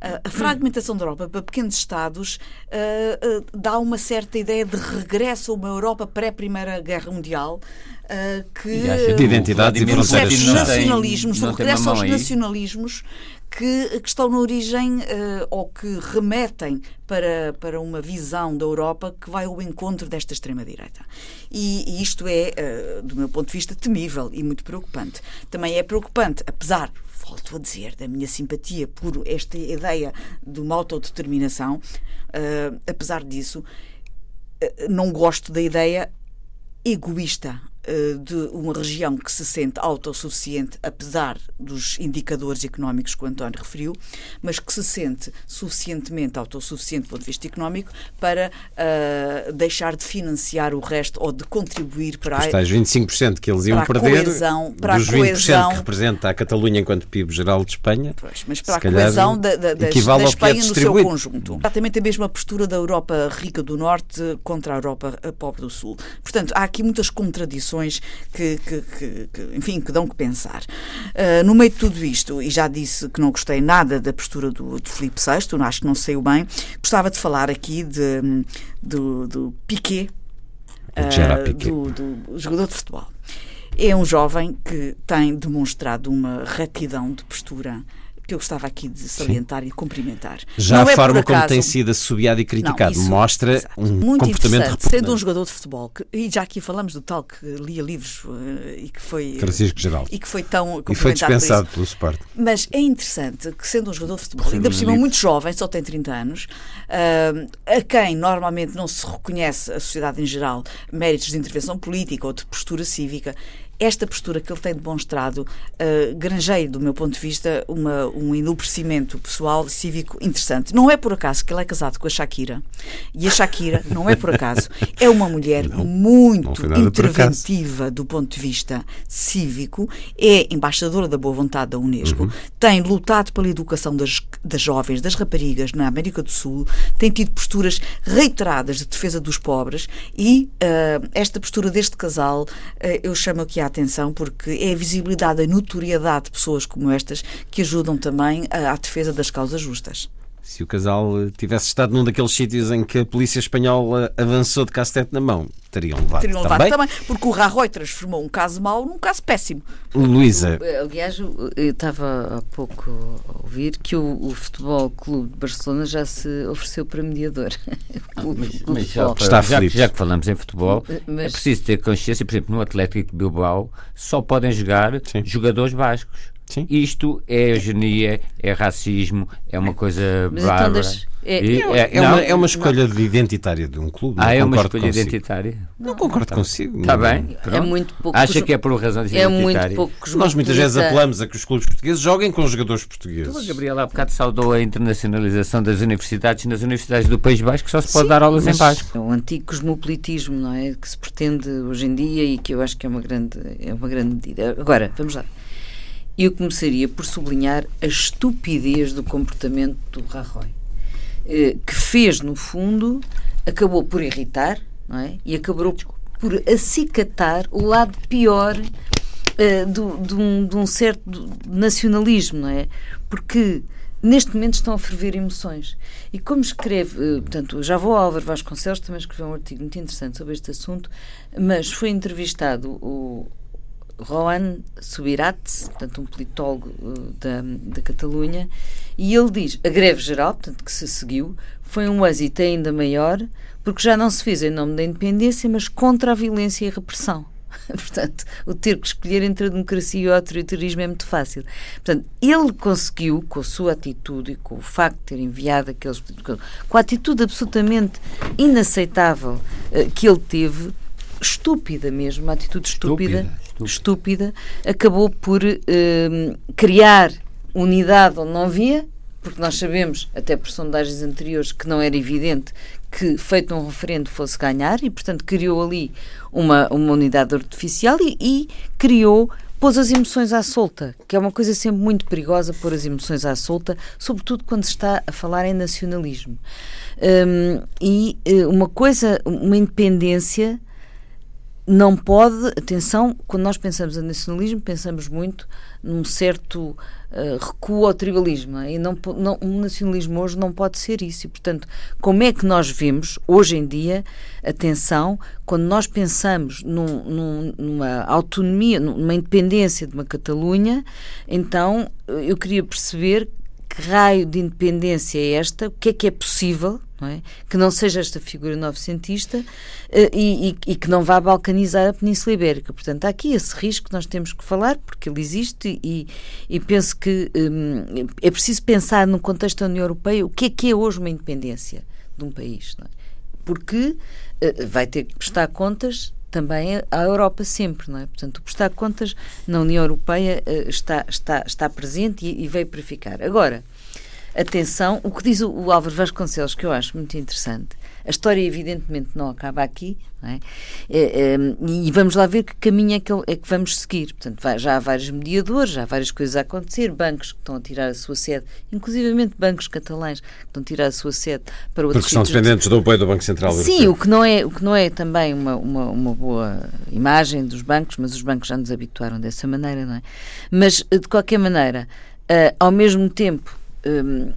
a fragmentação da Europa para pequenos Estados uh, uh, dá uma certa ideia de regresso a uma Europa pré-Primeira Guerra Mundial. Uh, que, de identidade e fronteiras nacionalismos, não regresso aos nacionalismos que, que, estão na origem ou que remetem para, para uma visão da Europa que vai ao encontro desta extrema-direita. E, e, isto é, do meu ponto de vista, temível e muito preocupante. Também é preocupante, apesar, volto a dizer, da minha simpatia por esta ideia de uma autodeterminação, uh, apesar disso, uh, não gosto da ideia egoísta de uma região que se sente autossuficiente, apesar dos indicadores económicos que o António referiu, mas que se sente suficientemente autossuficiente do ponto de vista económico para uh, deixar de financiar o resto ou de contribuir para Os tais 25% que eles iam para perder, coesão, para dos 20% coesão, que representa a Catalunha enquanto PIB geral de Espanha, pois, mas para a coesão da, da, da, da Espanha no seu conjunto. Exatamente a mesma postura da Europa rica do Norte contra a Europa pobre do Sul. Portanto, há aqui muitas contradições que, que, que, que enfim, que dão que pensar. Uh, no meio de tudo isto, e já disse que não gostei nada da postura do, do Filipe VI, acho que não saiu bem, gostava de falar aqui de, do, do Piquet, uh, do, do jogador de futebol. É um jovem que tem demonstrado uma retidão de postura que eu gostava aqui de salientar Sim. e cumprimentar. Já não a é forma acaso... como tem sido assobiado e criticado não, isso, mostra exato. um Muito comportamento repugnante. Sendo um jogador de futebol, que, e já aqui falamos do tal que lia livros uh, e que foi Francisco Geraldo. e que foi tão e foi dispensado pelo Sport. Mas é interessante que sendo um jogador de futebol, ainda por cima muito jovem, só tem 30 anos, uh, a quem normalmente não se reconhece a sociedade em geral méritos de intervenção política ou de postura cívica, esta postura que ele tem demonstrado uh, granjeia, do meu ponto de vista, uma, um enobrecimento pessoal cívico interessante. Não é por acaso que ele é casado com a Shakira. E a Shakira, não é por acaso, é uma mulher não, muito não interventiva do ponto de vista cívico, é embaixadora da boa vontade da Unesco, uhum. tem lutado pela educação das, das jovens, das raparigas na América do Sul, tem tido posturas reiteradas de defesa dos pobres e uh, esta postura deste casal, uh, eu chamo aqui atenção porque é a visibilidade, a notoriedade de pessoas como estas que ajudam também à defesa das causas justas. Se o casal tivesse estado num daqueles sítios em que a polícia espanhola avançou de castete na mão, teriam levado, Teriam levado também. também, porque o Rajoy transformou um caso mau num caso péssimo. Luísa, Aliás, eu estava há pouco a ouvir que o, o Futebol Clube de Barcelona já se ofereceu para mediador. O Clube- Mas, mas já. Está já, já que falamos em futebol, Mas- é preciso ter consciência, por exemplo, no Atlético de Bilbao só podem jogar Sim. jogadores bascos. Sim. Isto é eugenia, é racismo, é uma coisa Mas então bárbara. deixa- é- E- é, não, uma, é uma escolha de identitária de um clube. Ah, não é uma escolha consigo. identitária. Não concordo consigo. Está Não- bem? É muito pouco. Acha que é por razões é muito identitárias? pouco Nós muitas vezes apelamos a que os clubes portugueses joguem com jogadores Então, a portugueses. Gabriela há bocado saudou a internacionalização das universidades. Nas universidades do País Basco só se pode dar aulas em basco. É um antigo cosmopolitismo, não é? Que se pretende hoje em dia e que eu acho que é uma grande, é uma grande medida. Agora, vamos lá. Eu começaria por sublinhar a estupidez do comportamento do Rajoy, eh, que fez, no fundo, acabou por irritar, não é? E acabou por acicatar o lado pior eh, do- de, um, de um certo nacionalismo, não é? Porque neste momento estão a ferver emoções. E como escreve, eh, portanto, já vou Álvaro Vasconcelos, também escreveu um artigo muito interessante sobre este assunto, mas foi entrevistado o Rohan Subirats, portanto, um politólogo eh, da, da Catalunha, e ele diz: a greve geral, portanto, que se seguiu, foi um êxito ainda maior, porque já não se fez em nome da independência, mas contra a violência e a repressão. Portanto, o ter que escolher entre a democracia e o autoritarismo é muito fácil. Portanto, ele conseguiu, com a sua atitude e com o facto de ter enviado aqueles. com a atitude absolutamente inaceitável eh, que ele teve, estúpida mesmo, uma atitude estúpida, Estúpida, estúpida, acabou por eh, criar unidade onde não havia, porque nós sabemos, até por sondagens anteriores, que não era evidente que, feito um referendo, fosse ganhar, e, portanto, criou ali uma, uma unidade artificial e, e criou, pôs as emoções à solta, que é uma coisa sempre muito perigosa, pôr as emoções à solta, sobretudo quando se está a falar em nacionalismo. Hum, e eh, uma coisa, uma independência não pode, atenção, quando nós pensamos em nacionalismo, pensamos muito num certo uh, recuo ao tribalismo, é? e não, não, um nacionalismo hoje não pode ser isso. E, portanto, como é que nós vemos, hoje em dia, atenção, quando nós pensamos num- num- numa autonomia, numa independência de uma Catalunha, então eh, eu queria perceber que raio de independência é esta, o que é que é possível, não é? que não seja esta figura novecentista eh, e, e- e que não vá balcanizar a Península Ibérica. Portanto, há aqui esse risco que nós temos que falar, porque ele existe e, e penso que hum, é preciso pensar no contexto da União Europeia o que é que é hoje uma independência de um país. Não é? Porque eh, vai ter que prestar contas também à Europa sempre, não é? Portanto, o prestar contas na União Europeia eh, está, está, está presente e, e veio para ficar. Agora, atenção, o que diz o, o Álvaro Vasconcelos, que eu acho muito interessante, a história evidentemente não acaba aqui, não é? É, é, e vamos lá ver que caminho é que, é que vamos seguir. Portanto, já há vários mediadores, já há várias coisas a acontecer, bancos que estão a tirar a sua sede, inclusivamente bancos catalães que estão a tirar a sua sede para outros Porque de- dependentes do apoio do Banco Central Sim, Europeu. o que não é, o que não é também uma, uma, uma boa imagem dos bancos, mas os bancos já nos habituaram dessa maneira, não é? Mas, eh, de qualquer maneira, eh, ao mesmo tempo hum,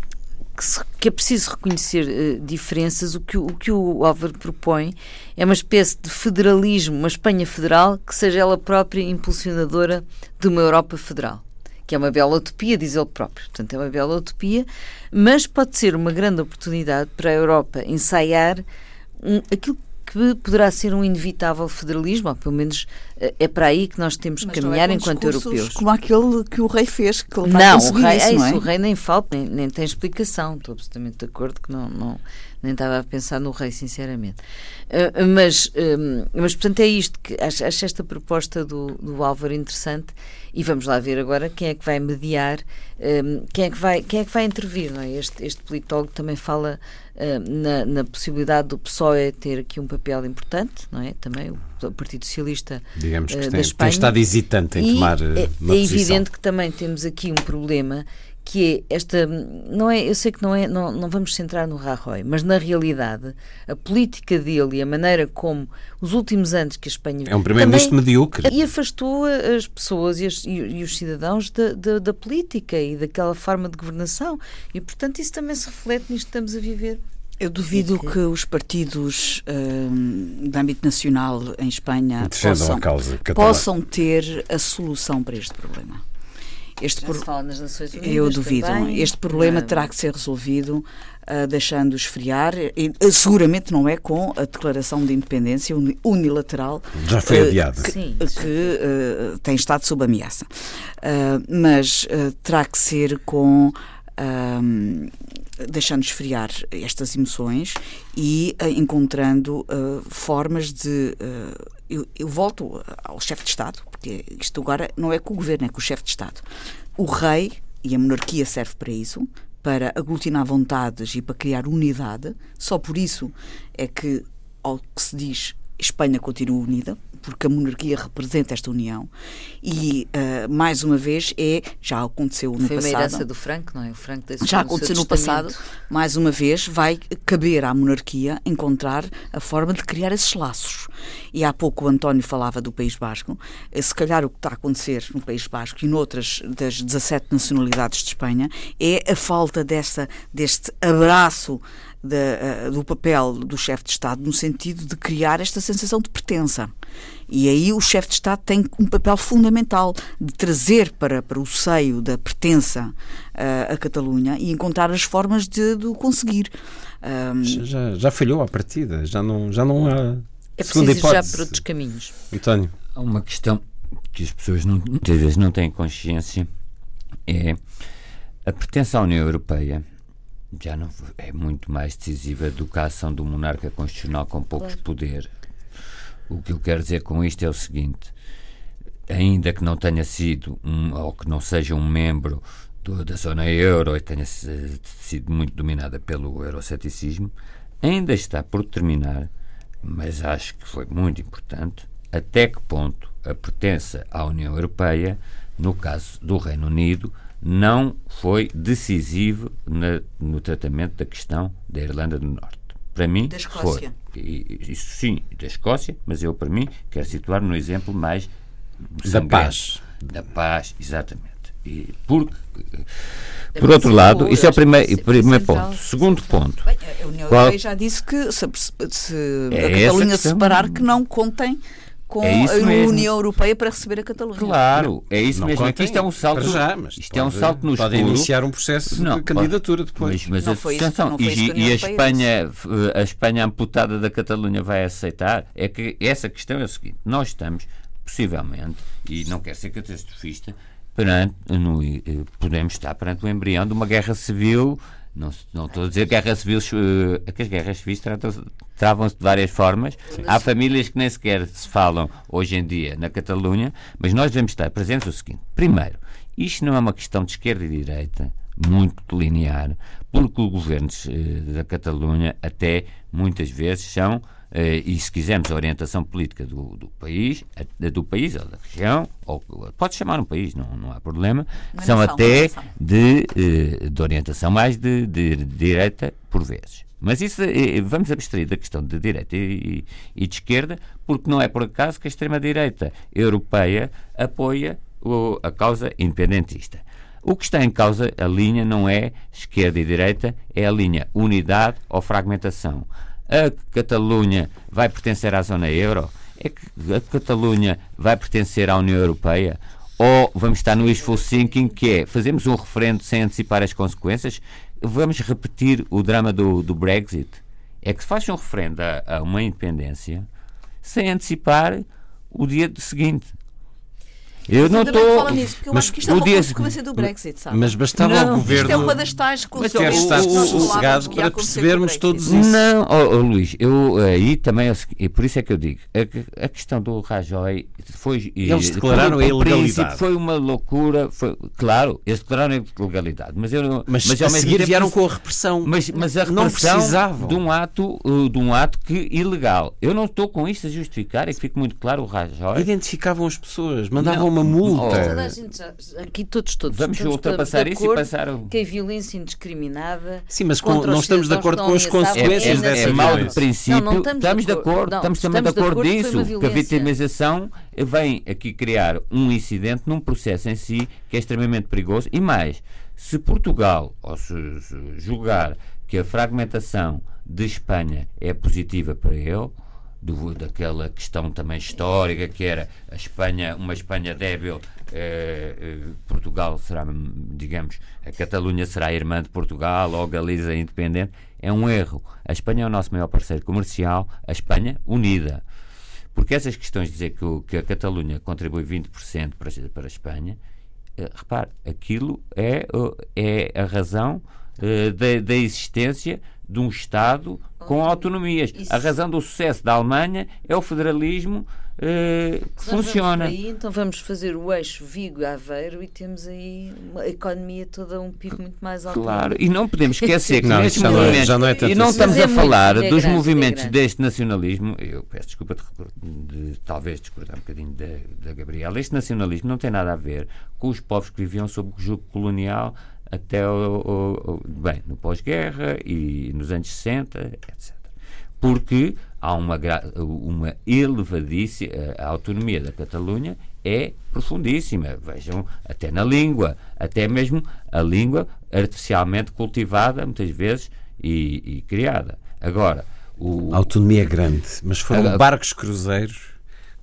que, se- que é preciso reconhecer eh, diferenças, o que, o que o Álvaro propõe é uma espécie de federalismo, uma Espanha federal, que seja ela própria impulsionadora de uma Europa federal que é uma bela utopia, diz ele próprio. Portanto, é uma bela utopia, mas pode ser uma grande oportunidade para a Europa ensaiar um, aquilo que poderá ser um inevitável federalismo, ou pelo menos eh, é para aí que nós temos que não caminhar é enquanto europeus. Como aquele que o rei fez, que ele Não, o rei, isso, é não é? isso, o rei nem falta, nem, nem tem explicação. Estou absolutamente de acordo que não, não nem estava a pensar no rei, sinceramente. Uh, mas, um, mas, portanto, é isto que acho, acho esta proposta do, do Álvaro interessante e vamos lá ver agora quem é que vai mediar, um, quem, é que vai, quem é que vai intervir. Não é? este, este politólogo também fala uh, na, na possibilidade do PSOE ter aqui um papel importante, não é? Também o, Partido Socialista Digamos que eh, tem, da tem Espanha. estado hesitante em E tomar é, uma é posição. evidente que também temos aqui um problema que é esta não é eu sei que não é não, não vamos centrar no Rajoy mas na realidade a política dele e a maneira como os últimos anos que a Espanha É um primeiro-ministro medíocre. e afastou as pessoas e, as- e- e os cidadãos da, da, da política e daquela forma de governação e portanto isso também se reflete nisto que estamos a viver Eu duvido que... que os partidos uh, de âmbito nacional em Espanha possam, possam, ter a solução para este problema. Este por... fala nas Nações Unidas Eu duvido. Também. Este problema terá que ser resolvido uh, deixando esfriar. E, uh, seguramente não é com a declaração de independência unilateral. Já foi adiada. Que, Sim, que tem estado sob ameaça. mas terá que ser com deixando esfriar estas emoções e uh, encontrando uh, formas de. Eu, eu, volto ao chefe de Estado, porque isto agora não é com o governo, é com o chefe de Estado. O rei, e a monarquia serve para isso, para aglutinar vontades e para criar unidade, só por isso é que, ao que se diz, Espanha continua unida, porque a monarquia representa esta união e uh, mais uma vez é já aconteceu no Foi passado. Foi uma herança do Franco, não é? O Franco já aconteceu no passado. Mais uma vez vai caber à monarquia encontrar a forma de criar esses laços. E há pouco o António falava do País Basco. Eh, se calhar o que está a acontecer no País Basco e noutras das 17 nacionalidades de Espanha é a falta dessa deste abraço de, do papel do chefe de Estado no sentido de criar esta sensação de pertença. E aí o chefe de Estado tem um papel fundamental de trazer para, para o seio da pertença uh, à Catalunha e encontrar as formas de, de o conseguir. Um... Já, já falhou a partida, já não, já não há. É preciso ir já por outros caminhos. António. Há uma questão que as pessoas não, muitas vezes não têm consciência é a pertença à União Europeia já não é muito mais decisiva do que a ação do monarca constitucional com poucos claro. poderes. O que eu quero dizer com isto é o seguinte: ainda que não tenha sido um, ou que não seja um membro do, da zona euro e tenha sido muito dominada pelo euroceticismo, ainda está por determinar, mas acho que foi muito importante, até que ponto a pertença à União Europeia, no caso do Reino Unido, não foi decisivo na, no tratamento da questão da Irlanda do Norte. Para mim, da Escócia. foi. E, isso sim, da Escócia, mas eu, para mim, quero situar no exemplo mais da paz. Da paz, exatamente. E porque, por outro lado, isso é o primeiro, primeiro ponto. Segundo ponto. Bem, a União Europeia já disse que se, se é a Catalunha se separar, que não contem com é a União mesmo. Europeia para receber a Catalunha. Claro, é isso não mesmo. Aqui isto é um salto. Já, isto pode, é um salto no pode escuro. iniciar um processo não, de candidatura depois. Mas, mas não a atenção, e, e a Espanha, a Espanha amputada da Catalunha vai aceitar? É que essa questão é o seguinte: nós estamos, possivelmente, e não quero ser catastrofista, perante, no, eh, podemos estar perante o embrião de uma guerra civil não, não estou a dizer guerra civil, uh, que as guerras civis travam-se de várias formas. Sim. Há famílias que nem sequer se falam hoje em dia na Catalunha, mas nós devemos estar presentes o seguinte: primeiro, isto não é uma questão de esquerda e direita muito linear, porque os governos uh, da Catalunha até muitas vezes são e se quisermos a orientação política do, do país, do país ou da região, ou pode chamar um país, não, não há problema, são até de, uh, de orientação mais de, de, de, direita por vezes. Mas isso uh, vamos abstrair da questão de direita e, e, de esquerda, porque não é por acaso que a extrema-direita europeia apoia o, a causa independentista. O que está em causa, a linha não é esquerda e direita, é a linha unidade ou fragmentação a Catalunha vai pertencer à zona euro? É que a Catalunha vai pertencer à União Europeia? Ou vamos estar no wishful thinking, que é fazemos um referendo sem antecipar as consequências? Vamos repetir o drama do, do Brexit? É que se faz um referendo a, a uma independência sem antecipar o dia seguinte. Eu não estou. nisso, porque eu mas acho que isto é uma consequência do Brexit, sabe? Mas bastava não, o governo. Isto é uma das tais consequências. Ter estado sossegado para percebermos todos isso. Não, oh, oh, Luís, eu aí também, e por isso é que eu digo, a, a questão do Rajoy foi. Eles declararam a ilegalidade. Foi uma loucura, foi, claro, eles declararam a ilegalidade, mas eu Mas, mas a seguir vieram com a repressão. Mas, mas a repressão não precisavam. de um ato, uh, de um ato que ilegal. Eu não estou com isto a justificar, é que fique muito claro o Rajoy. Identificavam as pessoas, mandavam uma uma multa. Toda a gente já, aqui todos, todos. Vamos todos ultrapassar isso e acordo passar o- Que a violência indiscriminada. Sim, mas com- não os estamos de acordo que com as ameaçados consequências é, dessa é, mal de princípio. Não, não estamos de estamos de acordo. acordo, Não, estamos também de estamos de acordo acordo que disso, a vitimização vem aqui criar um incidente num processo em si que é extremamente perigoso e mais, se Portugal, ou se, se julgar que a fragmentação de Espanha é positiva para ele, do- daquela questão também histórica que era a Espanha, uma Espanha débil, eh, eh, Portugal será, digamos, a Catalunha será irmã de Portugal ou Galiza independente, é um erro. A Espanha é o nosso maior parceiro comercial, a Espanha unida. Porque essas questões de dizer que, o- que a Catalunha contribui 20% para, para a Espanha, eh, repare, aquilo é, uh, é a razão eh, da, da existência de um Estado com autonomias. Isso- A razão do sucesso da Alemanha é o federalismo eh, que nós vamos funciona. por Aí, então vamos fazer o eixo Vigo-Aveiro e temos aí uma economia toda um PIB muito mais alto. Claro, e não podemos esquecer que Não, neste já não é- movimento, já não é tanto e não assim. estamos é a falar é dos grande, movimentos é grande. deste nacionalismo, eu peço desculpa de, de talvez discordar um bocadinho da, da Gabriela, este nacionalismo não tem nada a ver com os povos que viviam sob o jugo colonial até o, o- bem, no pós-guerra e nos anos 60, etc porque há uma, uma elevadíssima. A autonomia da Catalunha é profundíssima. Vejam, até na língua, até mesmo a língua artificialmente cultivada, muitas vezes, e, e criada. Agora, o, A autonomia é grande, mas foram Agora- barcos cruzeiros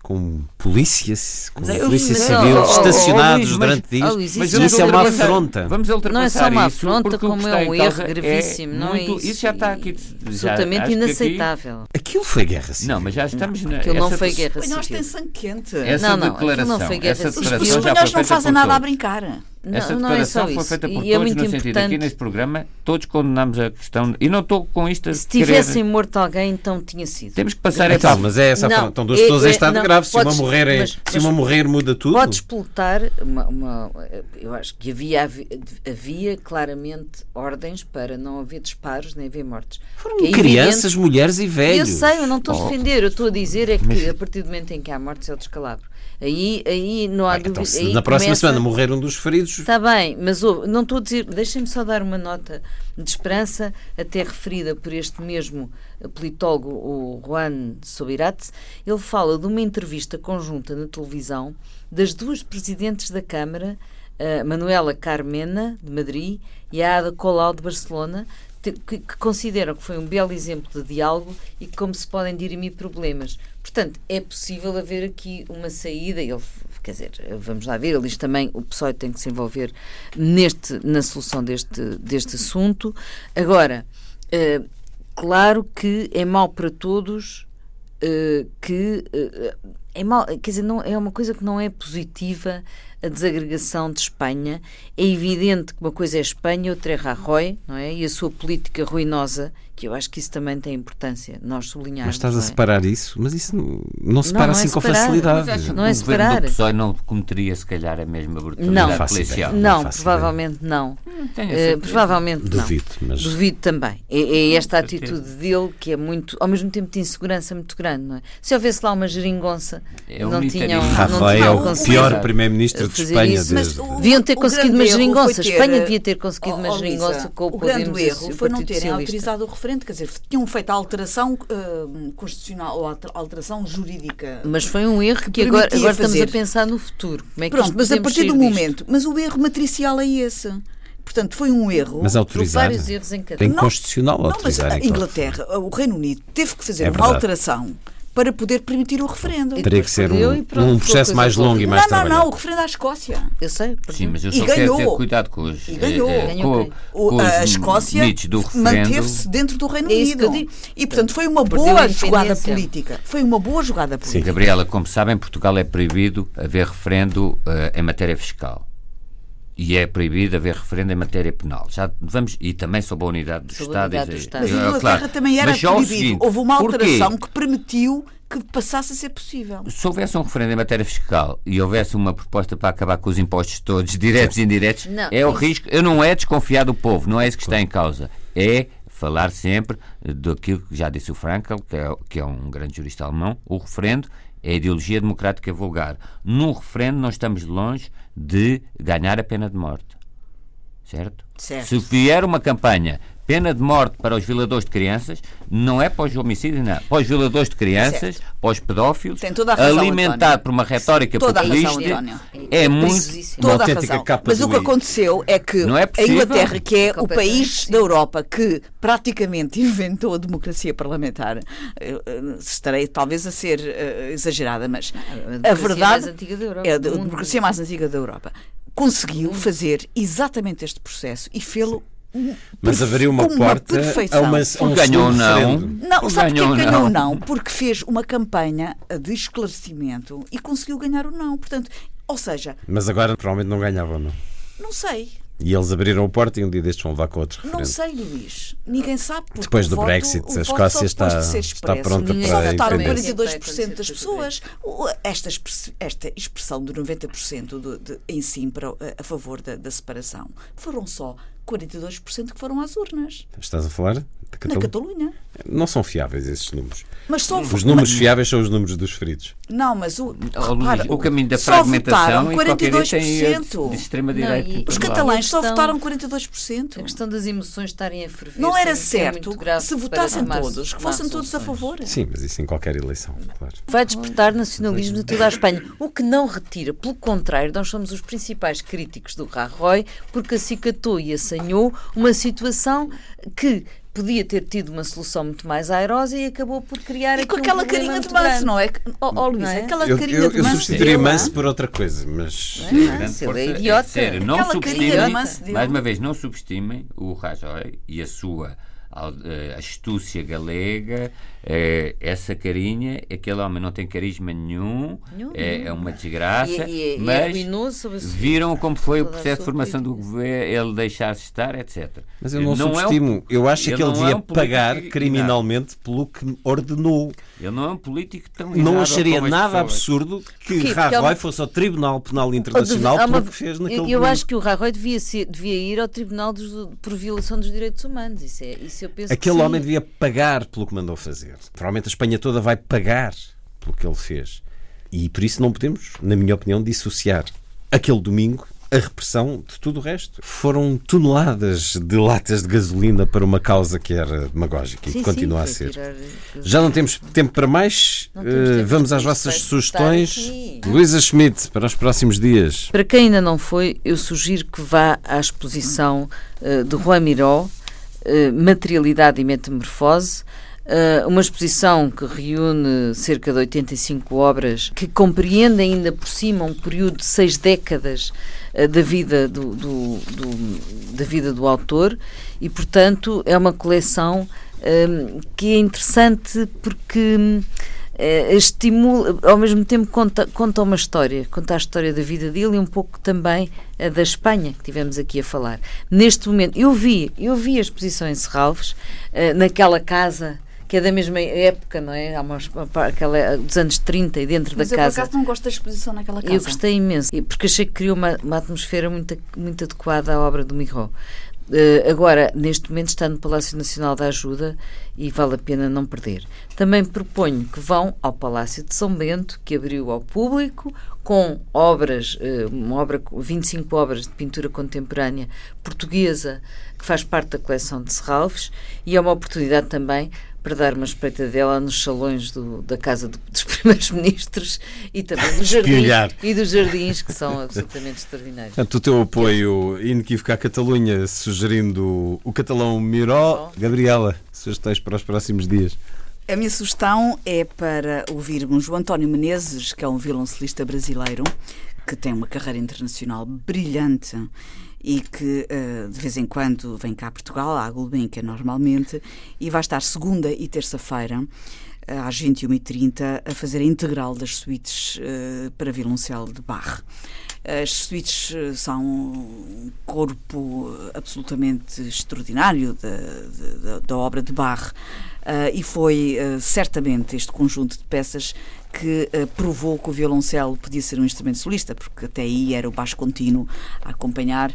com polícia, com Mas é- polícia mas- civil oh, oh, oh, estacionados mas- durante oh, dias. Mas isso isso, não é uma afronta. Vamos ultrapassar Não é só uma afronta, como é um erro causa gravíssimo, não é muito- isso? Isso já está aqui. já- Absolutamente que aqui- inaceitável. Aquilo foi guerra civil. Não, mas já estamos na. Aquilo não foi guerra Nós civil. tem sangue quente. Essa Não, não, aquilo declaração, não foi guerra essa civil. Os espanhóis não fazem nada a brincar. Essa Não, não é declaração só foi feita por E é todos, muito no sentido aqui neste programa, todos condenamos a questão. E não estou com isto a Se querer- tivessem morto alguém, então tinha sido. Temos que passar Então, essa. mas é essa Não, afronta. Estão duas é- pessoas em é- estado não, grave. Se podes- uma morrer, é- mas- se mas uma morrer muda tudo. Podes explotar uma, uma- Eu acho que havia, havi- havia claramente ordens para não haver disparos nem haver mortes. Foram é crianças, evidente- mulheres e velhos. Eu sei, eu não estou a Oh. defender, eu estou a dizer é que a partir do momento em que há mortes é o descalabro. Aí, aí não há Bem, dúvida. então, na próxima começa- semana morrer um dos feridos, Está bem, mas não estou a dizer. Deixem-me só dar uma nota de esperança, até referida por este mesmo politólogo, o Juan Sobirats. Ele fala de uma entrevista conjunta na televisão das duas presidentes da Câmara, a Manuela Carmena, de Madrid, e a Ada Colau, de Barcelona, que, que consideram que foi um belo exemplo de diálogo e como se podem dirimir problemas. Portanto, é possível haver aqui uma saída. Ele, quer dizer, vamos lá ver, ele diz também o PSOE tem que se envolver neste, na solução deste, deste assunto. Agora, eh, claro que é mau para todos eh, que eh, é mal, quer dizer, não, é uma coisa que não é positiva a desagregação de Espanha. É evidente que uma coisa é Espanha, outra é Rajoy, não é? E a sua política ruinosa, que eu acho que isso também tem importância, nós sublinharmos. mas estás a não é? separar isso. Mas isso não, não se Não, para não é assim com facilidade. Mas Não é o governo separar. do PSOE não cometeria, se calhar, a mesma Não. brutalidade Faço policial. ideia. Não, faço provavelmente não. Eh, certeza. provavelmente não. Duvido, mas Duvido também. É, é esta atitude dele que é muito, ao mesmo tempo de insegurança muito grande, não é? Se houvesse lá uma geringonça, É não tinham, não Rafael tinham é o conseguido. pior primeiro-ministro de Espanha. Mas o- Deviam ter o conseguido uma geringonça. ter, Espanha eh, devia ter conseguido oh, uma oh, geringonça com o O grande Podemos erro o foi não terem autorizado o referendo, quer dizer, tinham feito a alteração eh, constitucional ou alter- alteração jurídica. Mas foi um erro que, que agora, agora estamos a pensar no futuro. Como é que Pronto, mas a partir do disto? momento, mas o erro matricial é esse. Portanto, foi um erro. Mas autorizar. vários erros em cada- Tem Não, constitucional Não, mas autorizar. a então. Inglaterra, o Reino Unido, teve que fazer É uma alteração para poder permitir o referendo. E Teria que ser um, e pronto, um processo mais longo e mais não, não, trabalhado. não, o referendo à Escócia. Eu sei, perdeu. Sim, mas eu E só quero ter ganhou. cuidado com os, E ganhou. eh, Ganhou com, com a Escócia manteve-se dentro do Reino É Unido. E, portanto, foi uma Perdeu boa jogada política. Foi uma boa jogada política. Gabriela, como sabem, em Portugal é proibido haver referendo eh, em matéria fiscal. E é proibido haver referendo em matéria penal. Já vamos, e também sobre a unidade do Sobre a Estado. unidade e- do Estado. Mas a eh, Inglaterra claro. também era proibido. seguinte, Houve uma porquê? alteração que permitiu que passasse a ser possível. Se houvesse um referendo em matéria fiscal e houvesse uma proposta para acabar com os impostos todos, diretos e indiretos, Não, é o isso- risco. Eu não é desconfiar do povo, não é isso que está em causa. É falar sempre daquilo que já disse o Frankel, que é, que é um grande jurista alemão, o referendo é a ideologia democrática vulgar. Num referendo, nós estamos longe de ganhar a pena de morte. Certo? Certo. Se vier uma campanha pena de morte para os violadores de crianças, não é para os homicídios, não. Para os violadores de crianças, para os pedófilos, Tem toda a razão, alimentado António. por uma retórica Toda a razão, populista, António. é muito. Toda a razão. capa Mas o que aconteceu é que Não é a. Inglaterra, que é o país da Europa que praticamente inventou a democracia parlamentar, eh, eh, estarei talvez a ser eh, exagerada, mas a a democracia verdade mais antiga da Europa, é a democracia mais antiga da Europa. Conseguiu fazer exatamente este processo e fê-lo Mas haveria uma porta a, uma, a um Porque ganhou não. Não, Porque sabe porquê ganhou que ganhou o não. não? Porque fez uma campanha de esclarecimento e conseguiu ganhar o não. Portanto, ou seja, Mas agora provavelmente não ganhavam, não. não sei. E eles abriram a porta e um dia destes vão levar com outro Não sei, Luís. Ninguém sabe. Porque Depois do voto- Brexit, a Escócia está- de está pronta Ninguém Só para votaram independer. 42% das pessoas. Esta, esta expressão de 90% do- de- em si para, o- a favor da, da separação foram só 42% que foram às urnas. Estás a falar de Na Catalunha? Não são fiáveis esses números. Mas só Os números fiáveis são os números dos feridos. Não, mas o, Oh, repara, o caminho da só fragmentação votaram eh, 42%. de extrema-direita. Os catalães só A questão- votaram 42%. A questão das emoções estarem a ferver. Não era é certo se votassem todos, que fossem todos a favor. Sim, mas isso em qualquer eleição, claro. Vai despertar nacionalismo de toda a Espanha. O que não retira, pelo contrário, nós somos os principais críticos do Rajoy porque acicatou e assanhou uma situação que podia ter tido uma solução muito mais airosa e acabou por criar E com um aquela problema carinha de manso, não é? Ó oh, Luís, é? aquela Eu, carinha eu, de eu manso. substituiria dele, manso por outra coisa, mas. Não, se ele é força- idiota. sério, não subestimem, de manso dele. mais uma vez, não subestimem o Rajoy e a sua astúcia galega, eh, essa carinha, aquele homem não tem carisma nenhum, Nenhum, é, é uma desgraça, E, e, e é mas a sua- viram como foi o processo de formação do governo, ele deixar-se estar, etc. Mas eu não, é um- subestimo. eu acho que ele não é devia um político pagar criminalmente pelo que ordenou. Ele não é um político tão Não acharia nada absurdo que Porquê? Rajoy uma- fosse ao Tribunal Penal Internacional Há uma- pelo que fez naquele eu, eu domingo. acho que o Rajoy devia, ser- devia ir ao Tribunal dos- por violação dos direitos humanos. Isso, é, isso eu penso Aquele homem devia pagar pelo que mandou fazer. Provavelmente a Espanha toda vai pagar pelo que ele fez. E por isso não podemos, na minha opinião, dissociar aquele domingo a repressão de tudo o resto. Foram toneladas de latas de gasolina para uma causa que era demagógica e Sim, que continua a sim, ser. foi tirar- Já não temos tempo para mais. Eh, tempo vamos às vossas sugestões. Luísa Schmidt, para os próximos dias. Para quem ainda não foi, eu sugiro que vá à exposição eh, de Juan Miró, eh, Materialidade e Metamorfose, eh, uma exposição que reúne cerca de 85 obras que compreende ainda por cima um período de seis décadas eh, da vida do, do- do- da vida do autor e, portanto, é uma coleção eh, que é interessante porque eh, estimula, ao mesmo tempo conta, conta uma história, conta a história da vida dele e um pouco também a da Espanha que tivemos aqui a falar. Neste momento, eu vi, eu vi a exposição em Serralves, eh, naquela casa que é da mesma época, não é? Há uma, aquela dos anos 30 e dentro Mas da eu, por casa. acaso, não gosto da exposição naquela casa. Eu gostei imenso, porque achei que criou uma, uma atmosfera muito, muito adequada à obra do Miró. Eh, agora, neste momento, está no Palácio Nacional da Ajuda e vale a pena não perder. Também proponho que vão ao Palácio de São Bento, que abriu ao público, com obras, eh, uma obra, com 25 obras de pintura contemporânea portuguesa, que faz parte da coleção de Serralves, e é uma oportunidade também para dar uma espreitadela nos salões do- da Casa do- dos Primeiros Ministros e também dos jardins, e dos jardins que são absolutamente extraordinários. Portanto, o teu apoio inequívoco à Catalunha, sugerindo o catalão Miró. Gabriela, sugestões para os próximos dias. A minha sugestão é para ouvirmos o António Menezes, que é um violoncelista brasileiro que tem uma carreira internacional brilhante e que eh, de vez em quando vem cá a Portugal, à Gulbenkian normalmente, e vai estar segunda e terça-feira eh, às 21h30 a fazer a integral das suítes eh, para violoncelo de Bach. As suítes são um corpo absolutamente extraordinário da, da- obra de ah, e foi ah, certamente este conjunto de peças que ah, provou que o violoncelo podia ser um instrumento solista, porque até aí era o baixo contínuo a acompanhar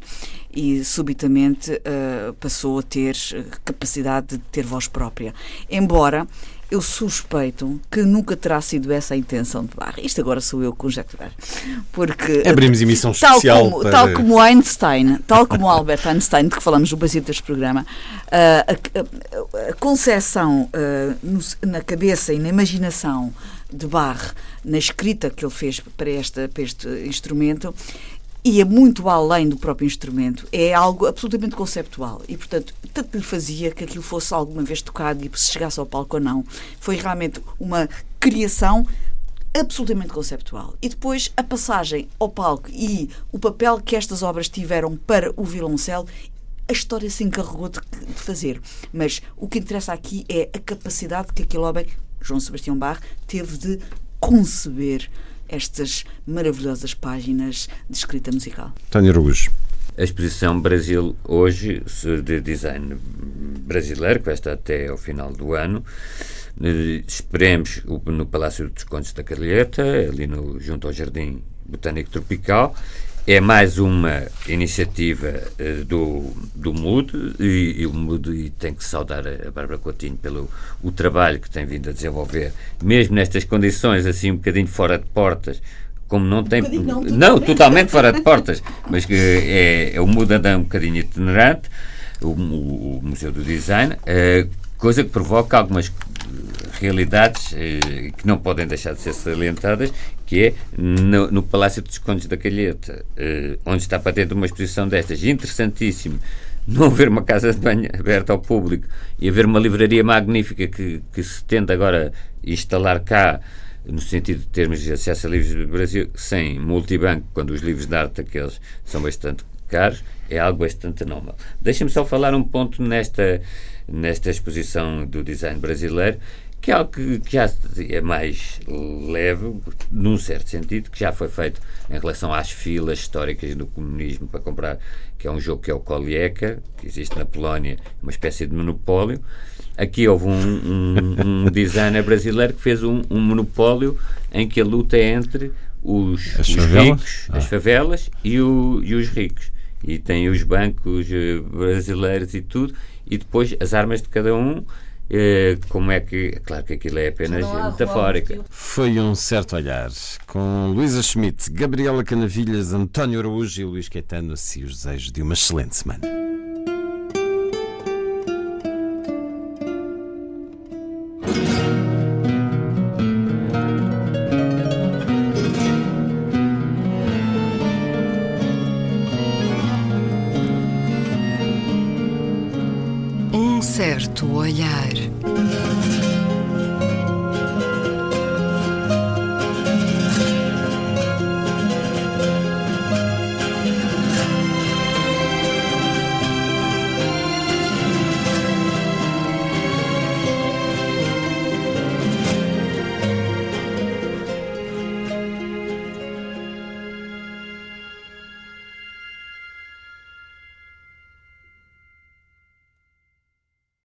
e subitamente ah, passou a ter ah, capacidade de ter voz própria. Embora eu suspeito que nunca terá sido essa a intenção de Barra. Isto agora sou eu a conjecturar. Porque, Abrimos emissão tal especial como, para- tal como Einstein, tal como Albert Einstein, de que falamos no princípio deste programa, ah, a, a, a concepção na cabeça e na imaginação de Barre, na escrita que ele fez para, esta, para este instrumento, ia muito além do próprio instrumento. É algo absolutamente conceptual. E, portanto, tanto lhe fazia que aquilo fosse alguma vez tocado e se chegasse ao palco ou não. Foi realmente uma criação absolutamente conceptual. E depois a passagem ao palco e o papel que estas obras tiveram para o violoncelo, a história se encarregou de, fazer. Mas o que interessa aqui é a capacidade que aquele homem, João Sebastião Bach, teve de conceber estas maravilhosas páginas de escrita musical. António Araújo. A exposição Brasil hoje, de design brasileiro, que vai estar até ao final do ano. Eh, Esperemos no Palácio dos Condes da Carlheta, ali no, junto ao Jardim Botânico Tropical. É mais uma iniciativa eh, do, do MUD e, e o MUD e tem que saudar a a Bárbara Coutinho pelo o trabalho que tem vindo a desenvolver, mesmo nestas condições assim um bocadinho fora de portas, como não tem. bocadinho, não, não, totalmente fora de portas, mas que é, é o MUD anda um bocadinho itinerante, o, o- o Museu do Design, eh, coisa que provoca algumas realidades eh, que não podem deixar de ser salientadas, que é no, no Palácio dos Condes da Calheta, eh, onde está para dentro uma exposição destas, interessantíssimo, não haver uma casa de banho aberta ao público e haver uma livraria magnífica que, que se tende agora a instalar cá, no sentido de termos acesso a livros do Brasil, sem multibanco, quando os livros de arte aqueles são bastante caros, é algo bastante anómalo. Deixa-me só falar um ponto nesta, nesta exposição do design brasileiro, que é algo que, que já é mais leve, num certo sentido, que já foi feito em relação às filas históricas do comunismo para comprar, que é um jogo que é o Kolieca, que existe na Polónia, uma espécie de monopólio. Aqui houve um, um- um designer brasileiro que fez um, um monopólio em que a luta é entre os, As os favelas? ricos, as favelas e, o- e os ricos. E tem os bancos eh, brasileiros e tudo, e depois as armas de cada um. eh, como é que. Claro que aquilo é apenas metafórica. Foi um certo olhar. Com Luísa Schmidt, Gabriela Canavilhas, António Araújo e Luís Caetano, assim os desejos de uma excelente semana. Olhar.